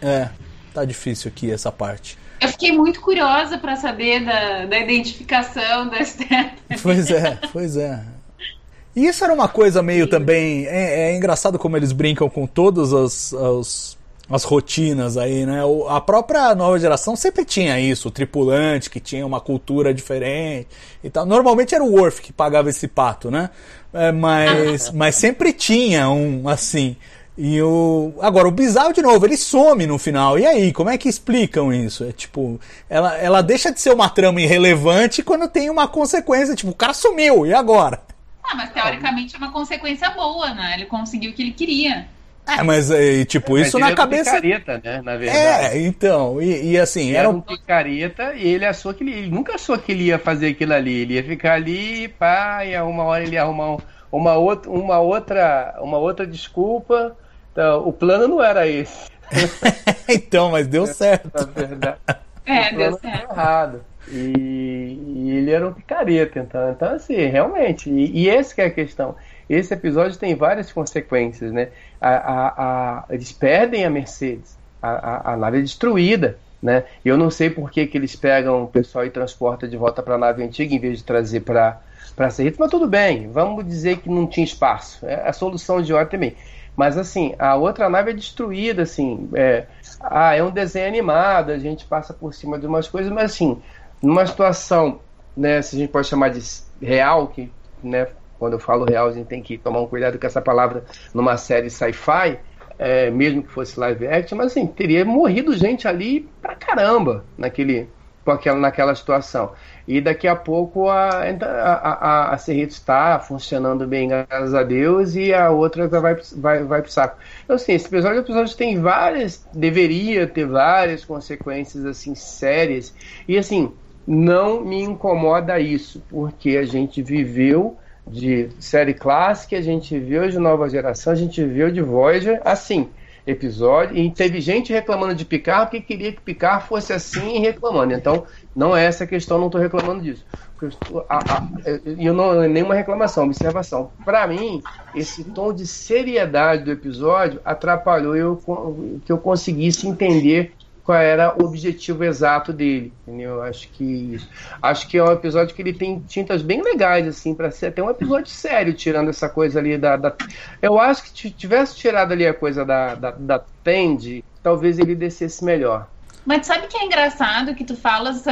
É, tá difícil aqui essa parte. Eu fiquei muito curiosa para saber da, da identificação da Stephanie. Pois é, pois é. E isso era uma coisa meio também. É, é engraçado como eles brincam com todas as, as, as, rotinas aí, né? A própria nova geração sempre tinha isso, o tripulante que tinha uma cultura diferente e tal. Normalmente era o Worf que pagava esse pato, né? É, mas, mas sempre tinha um assim. E o. Agora, o bizarro, de novo, ele some no final. E aí, como é que explicam isso? É tipo, ela, ela deixa de ser uma trama irrelevante quando tem uma consequência. Tipo, o cara sumiu, e agora? Ah, mas teoricamente é uma consequência boa, né? Ele conseguiu o que ele queria. É, mas é, tipo, Mas isso ele na era um cabeça. picareta, né? Na verdade. É, então, e, e assim, Ele era era um picareta e ele achou que ele, ele nunca achou que ele ia fazer aquilo ali. Ele ia ficar ali, pá, e uma hora ele ia arrumar um- uma, outra, uma, outra, uma outra desculpa. Então, o plano não era esse, então, mas deu certo. na verdade. É, o deu plano foi certo. errado. E, e ele era um picareta, então. Então, assim, realmente. E, e que é a questão. Esse episódio tem várias consequências, né? A, a, a- eles perdem a Mercedes. A, a, nave é destruída, né? Eu não sei por que, que eles pegam o pessoal e transportam de volta para a nave antiga em vez de trazer para para Serrito, mas tudo bem, vamos dizer que não tinha espaço. É a solução de hora também. Mas assim, a outra nave é destruída, assim. É, ah, é um desenho animado, a gente passa por cima de umas coisas, mas assim, numa situação, né, se a gente pode chamar de real, que, né, quando eu falo real, a gente tem que tomar um cuidado com essa palavra numa série sci-fi, é, mesmo que fosse live action, mas assim, teria morrido gente ali pra caramba naquele, aquela, naquela situação. E daqui a pouco a, a, a, a está funcionando bem, graças a Deus, e a outra vai, vai, vai pro saco. Então, assim, esse episódio, episódio tem várias, deveria ter várias consequências, assim, sérias. E, assim, não me incomoda isso, porque a gente viveu de série clássica, a gente viu de nova geração, a gente viu de Voyager, assim, episódio, e teve gente reclamando de Picard porque queria que Picard fosse assim e reclamando. Então, não é essa a questão, não estou reclamando disso. E eu não é nenhuma reclamação, observação. Para mim, esse tom de seriedade do episódio atrapalhou eu que eu conseguisse entender qual era o objetivo exato dele, entendeu? Acho que acho que é um episódio que ele tem tintas bem legais assim para ser até um episódio sério, tirando essa coisa ali da, da- eu acho que se tivesse tirado ali a coisa da da, da Tandy, talvez ele descesse melhor. Mas sabe que é engraçado que tu falas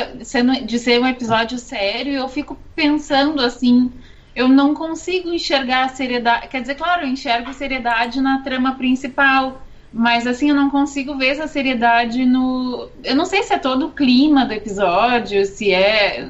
de ser um episódio sério e eu fico pensando assim, eu não consigo enxergar a seriedade. Quer dizer, claro, eu enxergo seriedade na trama principal, mas assim, eu não consigo ver essa seriedade no. Eu não sei se é todo o clima do episódio, se é.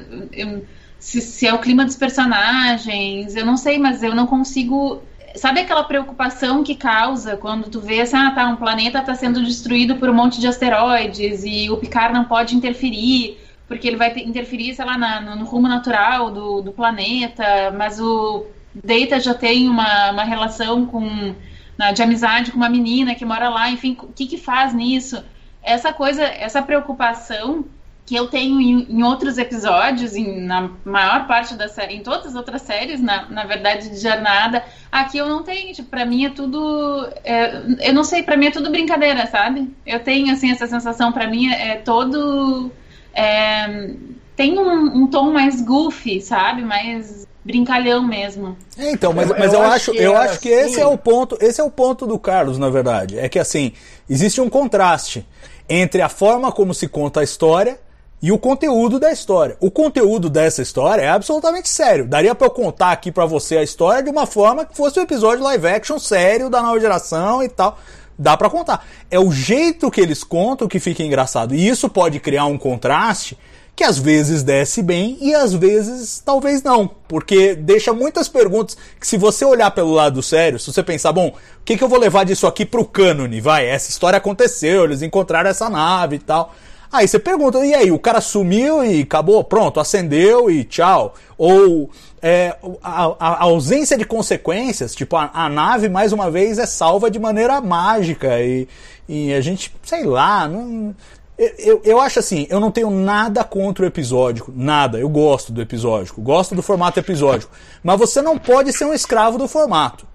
Se, se é o clima dos personagens, eu não sei, mas eu não consigo Sabe aquela preocupação que causa quando tu vê assim, ah, tá, um planeta está sendo destruído por um monte de asteroides e o Picard não pode interferir, porque ele vai ter- interferir, sei lá, na- no, no rumo natural do, do planeta, mas o Data já tem uma, uma relação com, na- de amizade com uma menina que mora lá, enfim, o que que faz nisso? Essa coisa, essa preocupação que eu tenho em, em outros episódios, em, na maior parte da série, em todas as outras séries, na, na verdade, de jornada, aqui eu não tenho, tipo, pra mim é tudo, é, eu não sei, pra mim é tudo brincadeira, sabe? Eu tenho, assim, essa sensação, pra mim é, é todo, é, tem um, um tom mais goofy, sabe? Mais brincalhão mesmo. É, então, mas, Eu- mas eu eu, acho acho, que eu é acho que assim. esse é o ponto, esse é o ponto do Carlos, na verdade. É que assim, existe um contraste entre a forma como se conta a história e o conteúdo da história. O conteúdo dessa história é absolutamente sério. Daria pra eu contar aqui pra você a história de uma forma que fosse um episódio live action sério da nova geração e tal. Dá pra contar. É o jeito que eles contam que fica engraçado. E isso pode criar um contraste que às vezes desce bem e às vezes talvez não, porque deixa muitas perguntas que se você olhar pelo lado sério, se você pensar, bom, o que, que eu vou levar disso aqui pro cânone? Vai, essa história aconteceu, eles encontraram essa nave e tal. Aí você pergunta, e aí, o cara sumiu e acabou, pronto, acendeu e tchau. Ou é, a, a- ausência de consequências, tipo, a, a nave mais uma vez é salva de maneira mágica e, e a gente, sei lá, não, eu, eu, acho assim, eu não tenho nada contra o episódico, nada. Eu gosto do episódico, gosto do formato episódico. Mas você não pode ser um escravo do formato.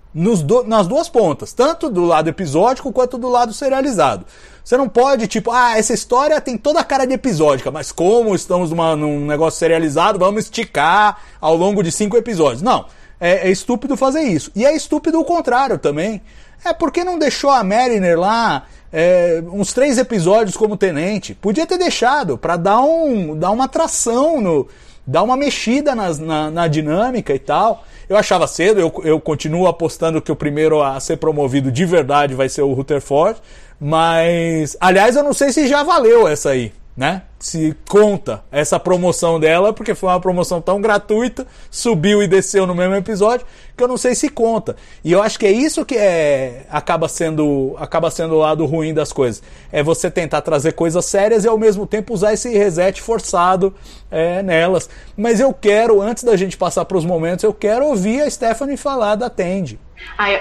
Do- nas duas pontas, tanto do lado episódico quanto do lado serializado. Você não pode, tipo, ah, essa história tem toda a cara de episódica, mas como estamos numa- num negócio serializado, vamos esticar ao longo de cinco episódios. Não, é, é estúpido fazer isso. E é estúpido o contrário também. É porque não deixou a Mariner lá é, uns três episódios como tenente. Podia ter deixado para dar, um, dar uma atração no, dar uma mexida nas- na, na dinâmica e tal. Eu achava cedo, eu, eu continuo apostando que o primeiro a ser promovido de verdade vai ser o Rutherford, mas, aliás, eu não sei se já valeu essa aí, né? Se conta essa promoção dela, porque foi uma promoção tão gratuita, subiu e desceu no mesmo episódio, que eu não sei se conta. E eu acho que é isso que é, acaba sendo acaba sendo o lado ruim das coisas. É você tentar trazer coisas sérias e ao mesmo tempo usar esse reset forçado é, nelas. Mas eu quero, antes da gente passar para os momentos, eu quero ouvir a Stephanie falar da Tende.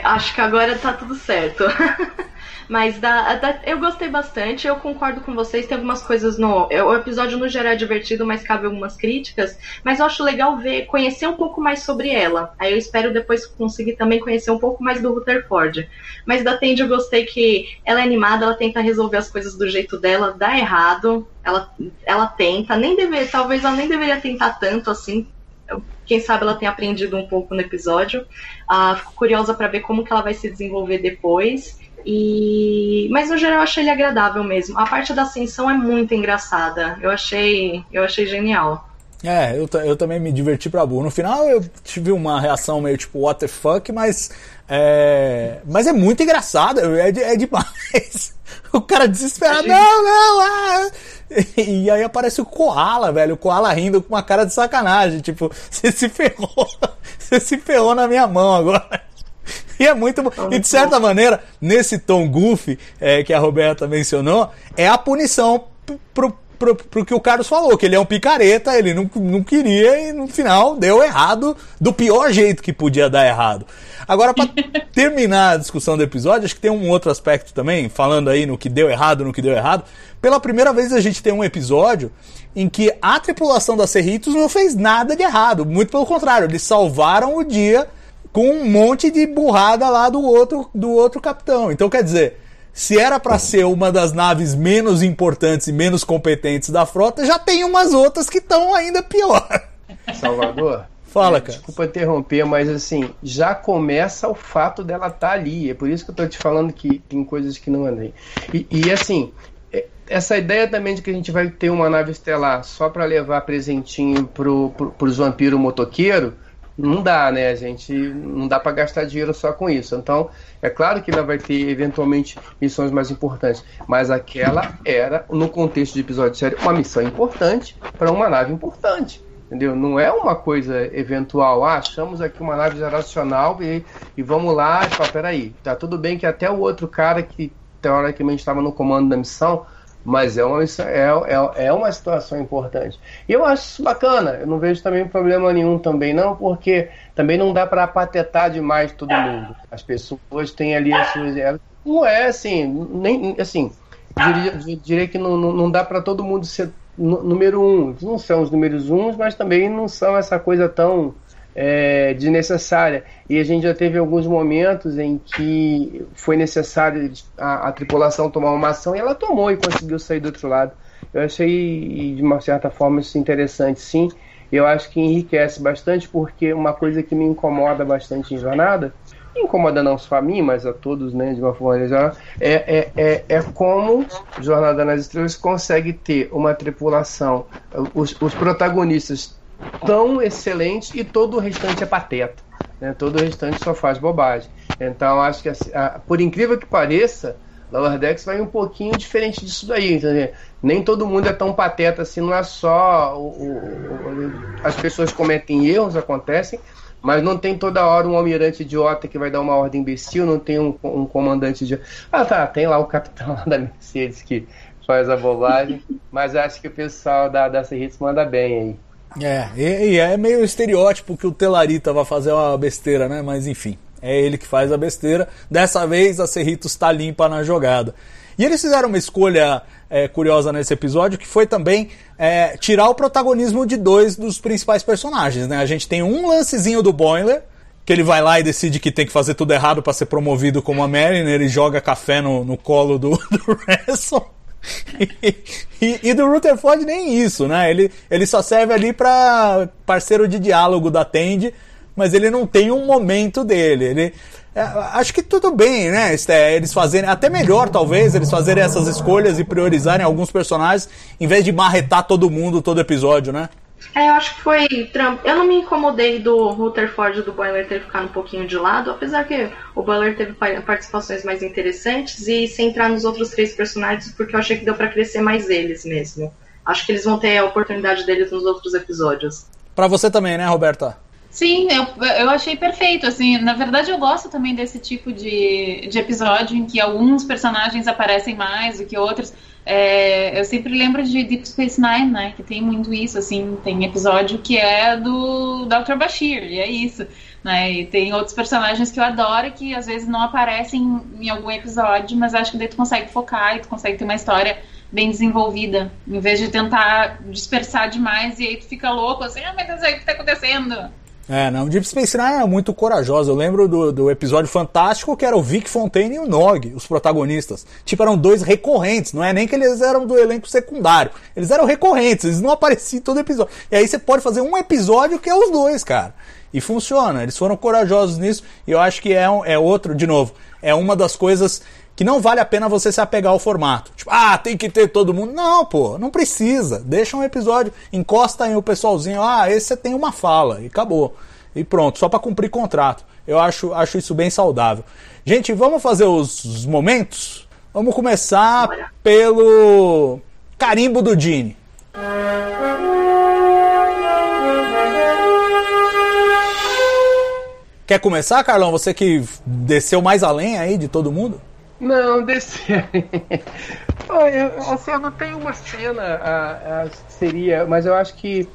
Acho que agora tá tudo certo. Mas da, da- eu gostei bastante, eu concordo com vocês. Tem algumas coisas no. eu- O episódio no geral é divertido, mas cabe algumas críticas. Mas eu acho legal ver, conhecer um pouco mais sobre ela. Aí eu espero depois conseguir também conhecer um pouco mais do Rutherford. Mas da Tandy eu gostei que ela é animada, ela tenta resolver as coisas do jeito dela, dá errado. Ela, ela tenta, nem deveria, talvez ela nem deveria tentar tanto assim. Quem sabe ela tenha aprendido um pouco no episódio. Ah, fico curiosa para ver como que ela vai se desenvolver depois. E mas no geral eu achei ele agradável mesmo. A parte da ascensão é muito engraçada. Eu achei, eu achei genial. É, eu, eu também me diverti pra burro. No final eu tive uma reação meio tipo, what the fuck, mas é, mas é muito engraçado, é, de- é demais. O cara desesperado, não, não, ah. E aí aparece o Koala, velho, o Koala rindo com uma cara de sacanagem, tipo, você se ferrou, você se ferrou na minha mão agora. E é muito bom. E de certa maneira, nesse tom goofy é, que a Roberta mencionou, é a punição pro, pro, pro que o Carlos falou, que ele é um picareta, ele não, não queria e no final deu errado do pior jeito que podia dar errado. Agora, para terminar a discussão do episódio, acho que tem um outro aspecto também, falando aí no que deu errado, no que deu errado. Pela primeira vez a gente tem um episódio em que a tripulação da Cerritos não fez nada de errado. Muito pelo contrário, eles salvaram o dia com um monte de burrada lá do outro, do outro capitão. Então, quer dizer, se era para ser uma das naves menos importantes e menos competentes da frota, já tem umas outras que estão ainda pior. Salvador? Fala, É, cara. Desculpa interromper, mas assim, já começa o fato dela estar ali. É por isso que eu tô te falando que tem coisas que não andem. E, e, assim, é- essa ideia também de que a gente vai ter uma nave estelar só para levar presentinho pro, pro, pros vampiros motoqueiro, não dá, né? A gente não dá para gastar dinheiro só com isso. Então, é claro que ela vai ter eventualmente missões mais importantes, mas aquela era, no contexto de episódio sério, uma missão importante para uma nave importante. Entendeu? Não é uma coisa eventual. Ah, achamos aqui uma nave geracional e, e vamos lá. E fala, peraí, tá tudo bem que até o outro cara que teoricamente estava no comando da missão, mas é uma, é, é, é uma situação importante. E eu acho isso bacana. Eu não vejo também problema nenhum também, não, porque também não dá para apatetar demais todo mundo. As pessoas têm ali as suas. Não é assim, nem assim. Diria, diria que não, não, não dá para todo mundo ser número um. Não são os números uns, mas também não são essa coisa tão é, desnecessária. E a gente já teve alguns momentos em que foi necessário a, a tripulação tomar uma ação e ela tomou e conseguiu sair do outro lado. Eu achei, de uma certa forma, isso interessante, sim. Eu acho que enriquece bastante, porque uma coisa que me incomoda bastante em jornada, incomoda não só a mim, mas a todos, né, de uma forma geral, é, é, é, é como Jornada nas Estrelas consegue ter uma tripulação, os, os protagonistas tão excelentes e todo o restante é pateta. Né? Todo o restante só faz bobagem. Então, acho que, assim, a- por incrível que pareça, Lower Decks vai um pouquinho diferente disso daí. Entendeu? Nem todo mundo é tão pateta assim, não é só. o- o- o- as pessoas cometem erros, acontecem, mas não tem toda hora um almirante idiota que vai dar uma ordem imbecil, não tem um, um comandante idiota. Ah, tá, tem lá o capitão da Mercedes que faz a bobagem, mas acho que o pessoal da, da Serritz manda bem aí. É, e, e é meio estereótipo que o Telarita vai fazer uma besteira, né? Mas enfim, é ele que faz a besteira. Dessa vez a Cerritos está limpa na jogada. E eles fizeram uma escolha é, curiosa nesse episódio, que foi também é, tirar o protagonismo de dois dos principais personagens, né? A gente tem um lancezinho do Boiler, que ele vai lá e decide que tem que fazer tudo errado para ser promovido como a Mariner e joga café no, no colo do, do Ransom. E, e- do Rutherford nem isso, né? Ele, ele só serve ali para parceiro de diálogo da Tende, mas ele não tem um momento dele. Ele, é, acho que tudo bem, né? Eles fazerem, até melhor talvez, eles fazerem essas escolhas e priorizarem alguns personagens em vez de marretar todo mundo todo episódio, né? É, eu acho que foi. Eu não me incomodei do Rutherford do Boiler ter ficado um pouquinho de lado, apesar que o Boiler teve pa- participações mais interessantes e centrar nos outros três personagens, porque eu achei que deu pra crescer mais eles mesmo. Acho que eles vão ter a oportunidade deles nos outros episódios. Pra você também, né, Roberta? Sim, eu, eu achei perfeito. Assim, na verdade, eu gosto também desse tipo de, de episódio em que alguns personagens aparecem mais do que outros. É, eu sempre lembro de Deep Space Nine, né? Que tem muito isso, assim, tem episódio que é do Dr. Bashir, e é isso. Né? E tem outros personagens que eu adoro que às vezes não aparecem em algum episódio, mas acho que daí tu consegue focar e tu consegue ter uma história bem desenvolvida, em vez de tentar dispersar demais e aí tu fica louco, assim, ah, meu aí o que tá acontecendo? É, não, Deep Space Nine é muito corajosa. Eu lembro do, do episódio fantástico que era o Vic Fontaine e o Nog, os protagonistas. Tipo, eram dois recorrentes, não é nem que eles eram do elenco secundário. Eles eram recorrentes, eles não apareciam em todo episódio. E aí você pode fazer um episódio que é os dois, cara. E funciona, eles foram corajosos nisso. E eu acho que é, um- é outro, de novo, é uma das coisas que não vale a pena você se apegar ao formato. Tipo, ah, tem que ter todo mundo. Não, pô, não precisa. Deixa um episódio, encosta aí o pessoalzinho, ah, esse você tem uma fala, e acabou. E pronto, só pra cumprir contrato. Eu acho, acho isso bem saudável. Gente, vamos fazer os, os momentos? Vamos começar pelo carimbo do Gene. Quer começar, Carlão? Você que desceu mais além aí de todo mundo? Não, descer. Olha, assim, eu não tenho uma cena a, a- seria, mas eu acho que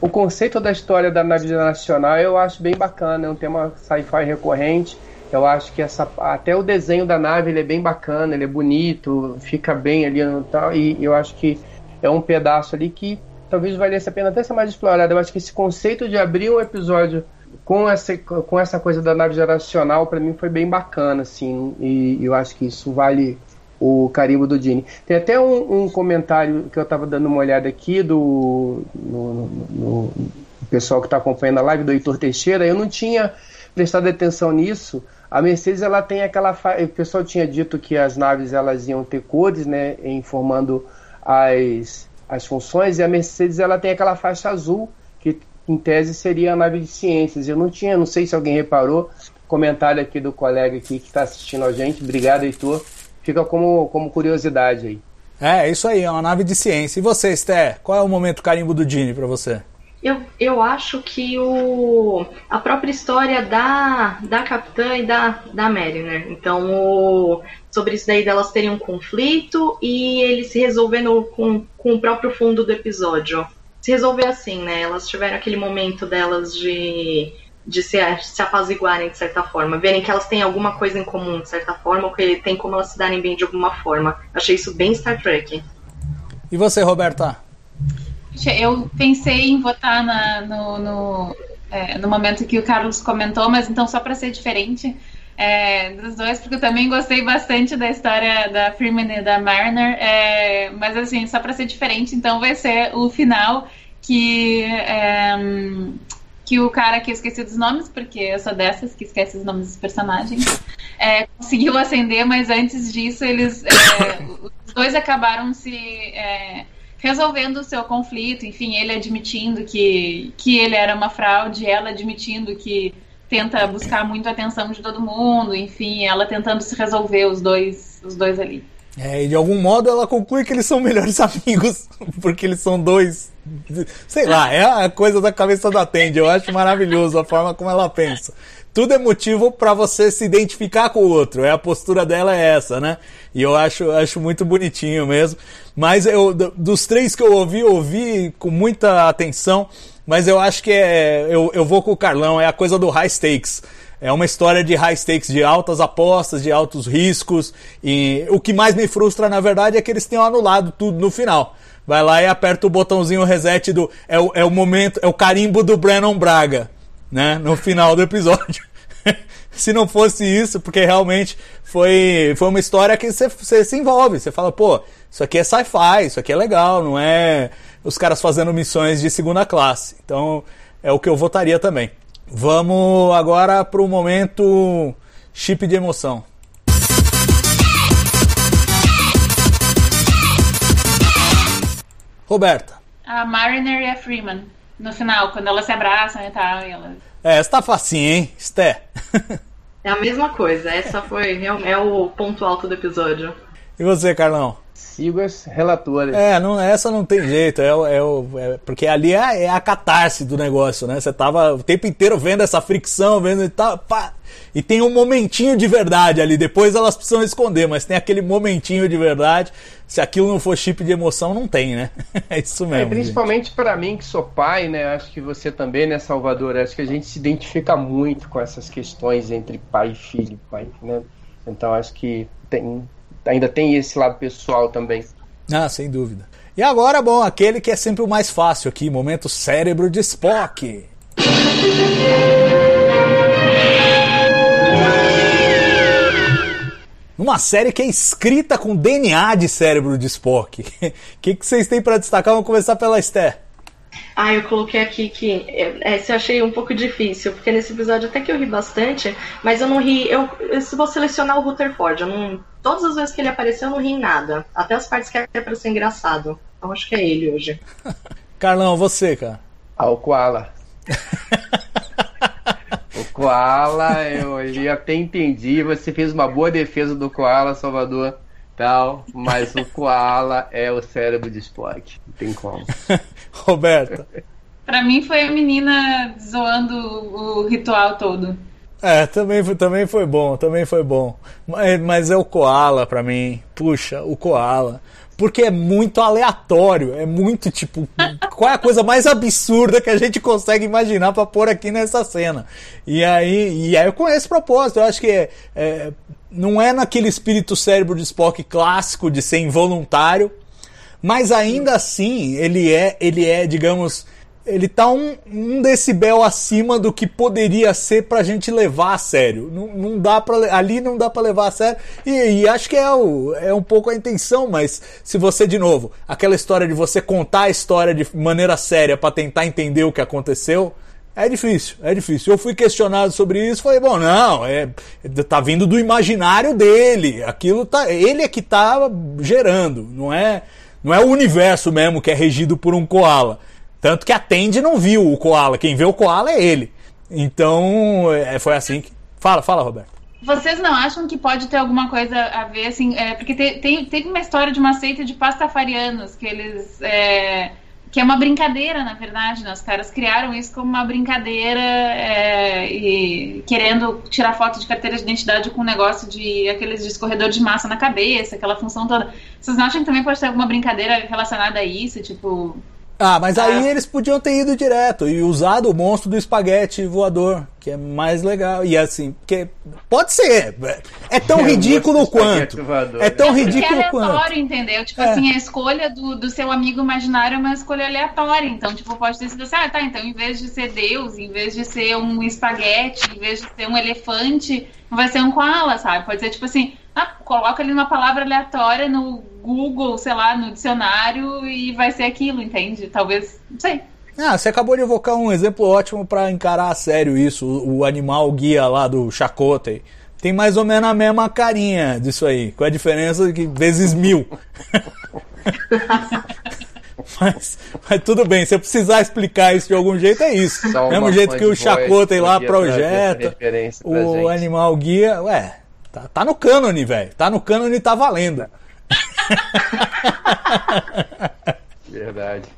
o conceito da história da nave nacional eu acho bem bacana, é um tema sci-fi recorrente. Eu acho que essa até o desenho da nave ele é bem bacana, ele é bonito, fica bem ali no tal e eu acho que é um pedaço ali que talvez valesse a pena até ser mais explorado. Eu acho que esse conceito de abrir um episódio com essa, com essa coisa da nave geracional, para mim foi bem bacana, assim, e eu acho que isso vale o carimbo do Dini. Tem até um, um comentário que eu estava dando uma olhada aqui do no, no- no pessoal que está acompanhando a live do Heitor Teixeira, eu não tinha prestado atenção nisso. A Mercedes ela tem aquela fa... o pessoal tinha dito que as naves elas iam ter cores, né, informando as as funções e a Mercedes ela tem aquela faixa azul que em tese seria a nave de ciências. Eu não tinha, não sei se alguém reparou, comentário aqui do colega aqui que está assistindo a gente. Obrigado, Heitor. Fica como, como curiosidade aí. É, é isso aí, é uma nave de ciência. E você, Esther, qual é o momento carimbo do Gene pra você? Eu, eu acho que o, a própria história da, da Capitã e da, da Mariner. Então, o, sobre isso daí delas terem um conflito e ele se resolvendo com, com o próprio fundo do episódio. Se resolver assim, né? Elas tiveram aquele momento delas de, de se, se apaziguarem de certa forma, verem que elas têm alguma coisa em comum de certa forma, ou que tem como elas se darem bem de alguma forma. Achei isso bem Star Trek. E você, Roberta? Eu pensei em votar na- no, no, é, no momento que o Carlos comentou, mas então só para ser diferente é, dos dois, porque eu também gostei bastante da história da Freeman e da Mariner, é, mas assim, só para ser diferente, então vai ser o final que é, que o cara que eu esqueci dos nomes, porque eu sou dessas que esquece os nomes dos personagens, é, conseguiu acender, mas antes disso eles é, os dois acabaram se é, resolvendo o seu conflito, enfim, ele admitindo que, que ele era uma fraude, ela admitindo que tenta buscar muito a atenção de todo mundo, enfim, ela tentando se resolver os dois, os dois ali. É, e de algum modo ela conclui que eles são melhores amigos, porque eles são dois. Sei lá, é a coisa da cabeça da Tende. Eu acho maravilhoso a forma como ela pensa. Tudo é motivo para você se identificar com o outro. É a postura dela é essa, né? E eu acho, acho muito bonitinho mesmo. Mas eu, do- dos três que eu ouvi, ouvi com muita atenção. Mas eu acho que é. Eu, eu vou com o Carlão, é a coisa do high stakes. É uma história de high stakes, de altas apostas, de altos riscos. E o que mais me frustra, na verdade, é que eles tenham anulado tudo no final. Vai lá e aperta o botãozinho reset do. É o, é o momento, é o carimbo do Brennan Braga, né? No final do episódio. Se não fosse isso, porque realmente foi, foi uma história que você, se envolve. Você fala, pô, isso aqui é sci-fi, isso aqui é legal, não é os caras fazendo missões de segunda classe. Então é o que eu votaria também. Vamos agora para o momento chip de emoção. Roberta. a Mariner e a Freeman. No final, quando elas se abraçam e tal. E ela... É, essa tá facinho, hein, Sté? É a mesma coisa. Essa foi é o ponto alto do episódio. E você, Carlão? Sigo as relatoras. É, não, essa não tem jeito, é, o- é, o- é- porque ali é, é a catarse do negócio, né? Você tava o tempo inteiro vendo essa fricção, vendo e tal, pá, e tem um momentinho de verdade ali, depois elas precisam esconder, mas tem aquele momentinho de verdade, se aquilo não for chip de emoção, não tem, né? É isso É, mesmo. gente. principalmente pra mim que sou pai, né? Acho que você também, né, Salvador? Acho que a gente se identifica muito com essas questões entre pai e filho, pai, né? Então acho que tem, ainda tem esse lado pessoal também. Ah, sem dúvida. E agora, bom, aquele que é sempre o mais fácil aqui, momento cérebro de Spock. Numa série que é escrita com DNA de cérebro de Spock. O que, que vocês têm pra destacar? Vamos começar pela Esther. Ah, eu coloquei aqui que é, esse eu achei um pouco difícil, porque nesse episódio até que eu ri bastante, mas eu não ri. Eu, eu se vou selecionar o Rutherford, eu não. Todas as vezes que ele apareceu, eu não ri em nada. Até as partes que era pra ser engraçado. Então acho que é ele hoje. Carlão, você, cara. Ah, o Koala. o Koala, eu, até entendi. Você fez uma boa defesa do Koala, Salvador. Tal, mas o Koala é o cérebro de Spock. Não tem como. Roberta. Pra mim foi a menina zoando o ritual todo. É, também, foi- também foi bom, também foi bom. Mas, mas é o Koala pra mim. Puxa, o Koala. Porque é muito aleatório, é muito tipo. Qual é a coisa mais absurda que a gente consegue imaginar pra pôr aqui nessa cena? E aí, e aí eu esse propósito, eu acho que é, é, não é naquele espírito cérebro de Spock clássico de ser involuntário, mas ainda assim ele é, ele é, digamos, ele tá um, um decibel acima do que poderia ser pra gente levar a sério. Não, não dá para ali não dá pra levar a sério. E, e acho que é, o, é um pouco a intenção, mas se você de novo, aquela história de você contar a história de maneira séria pra tentar entender o que aconteceu, é difícil, é difícil. Eu fui questionado sobre isso, falei, bom, não, é, tá vindo do imaginário dele. Aquilo tá, ele é que tá gerando, não é, não é o universo mesmo que é regido por um koala. Tanto que a Tandy não viu o koala, quem vê o koala é ele. Então, é, foi assim que. Fala, fala, Roberto. Vocês não acham que pode ter alguma coisa a ver, assim, é, porque tem, tem, tem uma história de uma seita de pastafarianos, que eles. é, que é uma brincadeira, na verdade, né? Os caras criaram isso como uma brincadeira é, e querendo tirar foto de carteira de identidade com um negócio de aqueles de escorredor de massa na cabeça, aquela função toda. Vocês não acham que também pode ter alguma brincadeira relacionada a isso? Tipo, Ah, mas aí eles podiam ter ido direto e usado o monstro do espaguete voador, que é mais legal. E assim, porque pode ser. É tão É, o ridículo quanto. voador, É tão né? Porque é ridículo aleatório, quanto. entendeu? Tipo É. assim, a escolha do, do seu amigo imaginário é uma escolha aleatória. Então, tipo, pode ter sido assim, ah, tá, então em vez de ser Deus, em vez de ser um espaguete, em vez de ser um elefante, vai ser um koala, sabe? Pode ser tipo assim, ah, coloca ali uma palavra aleatória no Google, sei lá, no dicionário e vai ser aquilo, entende? Talvez, não sei. Ah, você acabou de evocar um exemplo ótimo pra encarar a sério isso, o, animal guia lá do Chakotay. Tem mais ou menos a mesma carinha disso aí, com a diferença que vezes mil. mas, mas tudo bem, se eu precisar explicar isso de algum jeito, é isso. Só Mesmo jeito que o Chakotay lá essa projeta, o gente. animal guia, ué, tá, tá no cânone, velho. Tá no cânone e tá valendo. Verdade.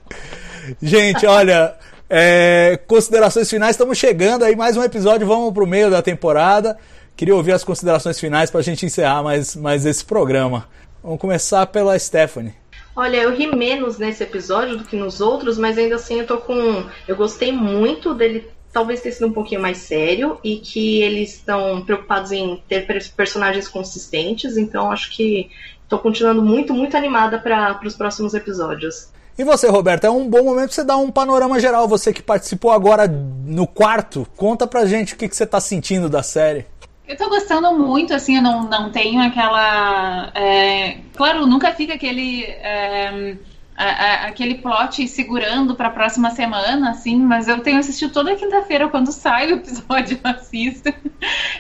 Gente, olha, é, considerações finais, estamos chegando aí, mais um episódio, vamos pro meio da temporada. Queria ouvir as considerações finais pra gente encerrar mais, mais esse programa. Vamos começar pela Stephanie. Olha, eu ri menos nesse episódio do que nos outros, mas ainda assim eu tô com. Eu gostei muito dele talvez ter sido um pouquinho mais sério e que eles estão preocupados em ter per- personagens consistentes, então acho que tô continuando muito, muito animada para os próximos episódios. E você, Roberto, é um bom momento pra você dar um panorama geral. Você que participou agora no quarto, conta pra gente o que, que você tá sentindo da série. Eu tô gostando muito, assim, eu não, não tenho aquela. é, Claro, nunca fica aquele. é, a- a- aquele plot segurando pra próxima semana, assim, mas eu tenho assistido toda quinta-feira quando sai o episódio, eu assisto.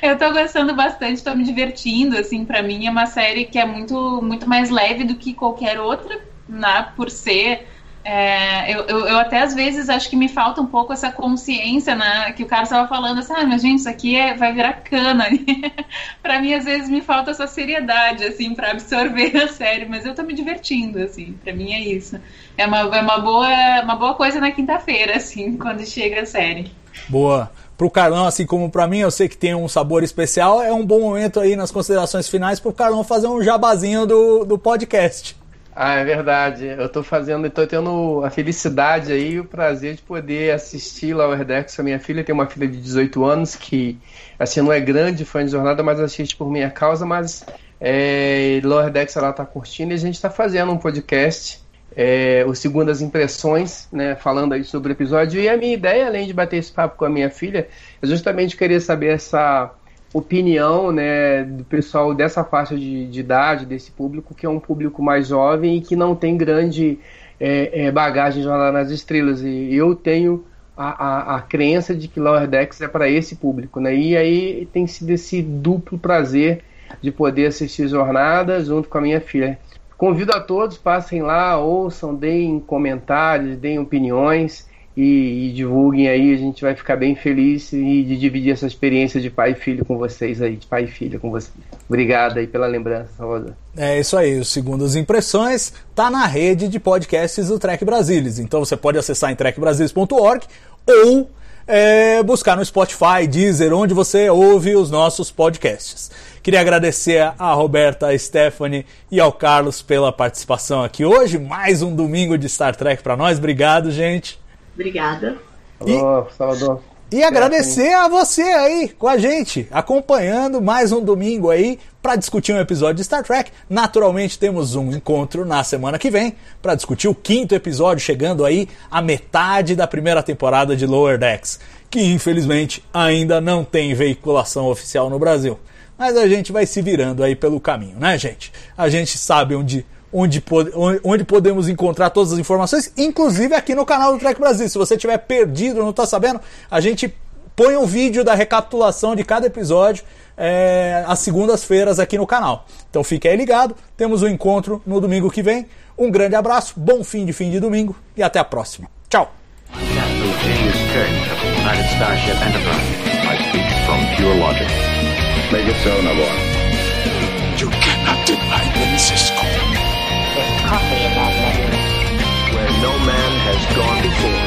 Eu tô gostando bastante, tô me divertindo, assim, pra mim é uma série que é muito, muito mais leve do que qualquer outra, né, por ser É, eu, eu, eu, até às vezes acho que me falta um pouco essa consciência, né? Que o cara estava falando assim, ah, mas gente, isso aqui é, vai virar cana. para mim, às vezes, me falta essa seriedade, assim, para absorver a série, mas eu tô me divertindo, assim, para mim é isso. É uma, é uma, boa, uma boa coisa na quinta-feira, assim, quando chega a série. Boa. Pro Carlão, assim como para mim, eu sei que tem um sabor especial, é um bom momento aí nas considerações finais pro Carlão fazer um jabazinho do, do podcast. Ah, é verdade. Eu tô fazendo, tô tendo a felicidade aí o prazer de poder assistir Lower Decks. A minha filha tem uma filha de 18 anos que, assim, não é grande fã de jornada, mas assiste por minha causa, mas é, Lower Decks ela tá curtindo e a gente tá fazendo um podcast, é, o Segundas Impressões, né, falando aí sobre o episódio. E a minha ideia, além de bater esse papo com a minha filha, é justamente querer saber essa opinião né, do pessoal dessa faixa de, de, idade, desse público, que é um público mais jovem e que não tem grande é, é, bagagem Jornada nas Estrelas. E eu tenho a, a, a crença de que Lower Decks é para esse público. Né? E aí tem sido esse duplo prazer de poder assistir Jornada junto com a minha filha. Convido a todos, passem lá, ouçam, deem comentários, deem opiniões e, e, divulguem aí, a gente vai ficar bem feliz e de dividir essa experiência de pai e filho com vocês aí, de pai e filha com vocês. Obrigado aí pela lembrança, Salvador. É isso aí, o Segundo as Impressões tá na rede de podcasts do Trek Brasilis. Então você pode acessar em trekbrasilis.org ou é, buscar no Spotify, Deezer, onde você ouve os nossos podcasts. Queria agradecer a Roberta, a Stephanie e ao Carlos pela participação aqui hoje. Mais um domingo de Star Trek para nós. Obrigado, gente. Obrigada. Alô, Salvador. E agradecer a você aí com a gente, acompanhando mais um domingo aí para discutir um episódio de Star Trek. Naturalmente temos um encontro na semana que vem para discutir o quinto episódio, chegando aí a metade da primeira temporada de Lower Decks, que infelizmente ainda não tem veiculação oficial no Brasil. Mas a gente vai se virando aí pelo caminho, né, gente? A gente sabe onde onde, onde podemos encontrar todas as informações, inclusive aqui no canal do Trek Brasil. Se você tiver perdido, não está sabendo, a gente põe um vídeo da recapitulação de cada episódio é, às segundas-feiras aqui no canal. Então fique aí ligado, temos um encontro no domingo que vem. Um grande abraço, bom fim de fim de domingo e até a próxima. Tchau! You cannot deny them, Cisco. coffee in that. Where no man has gone before.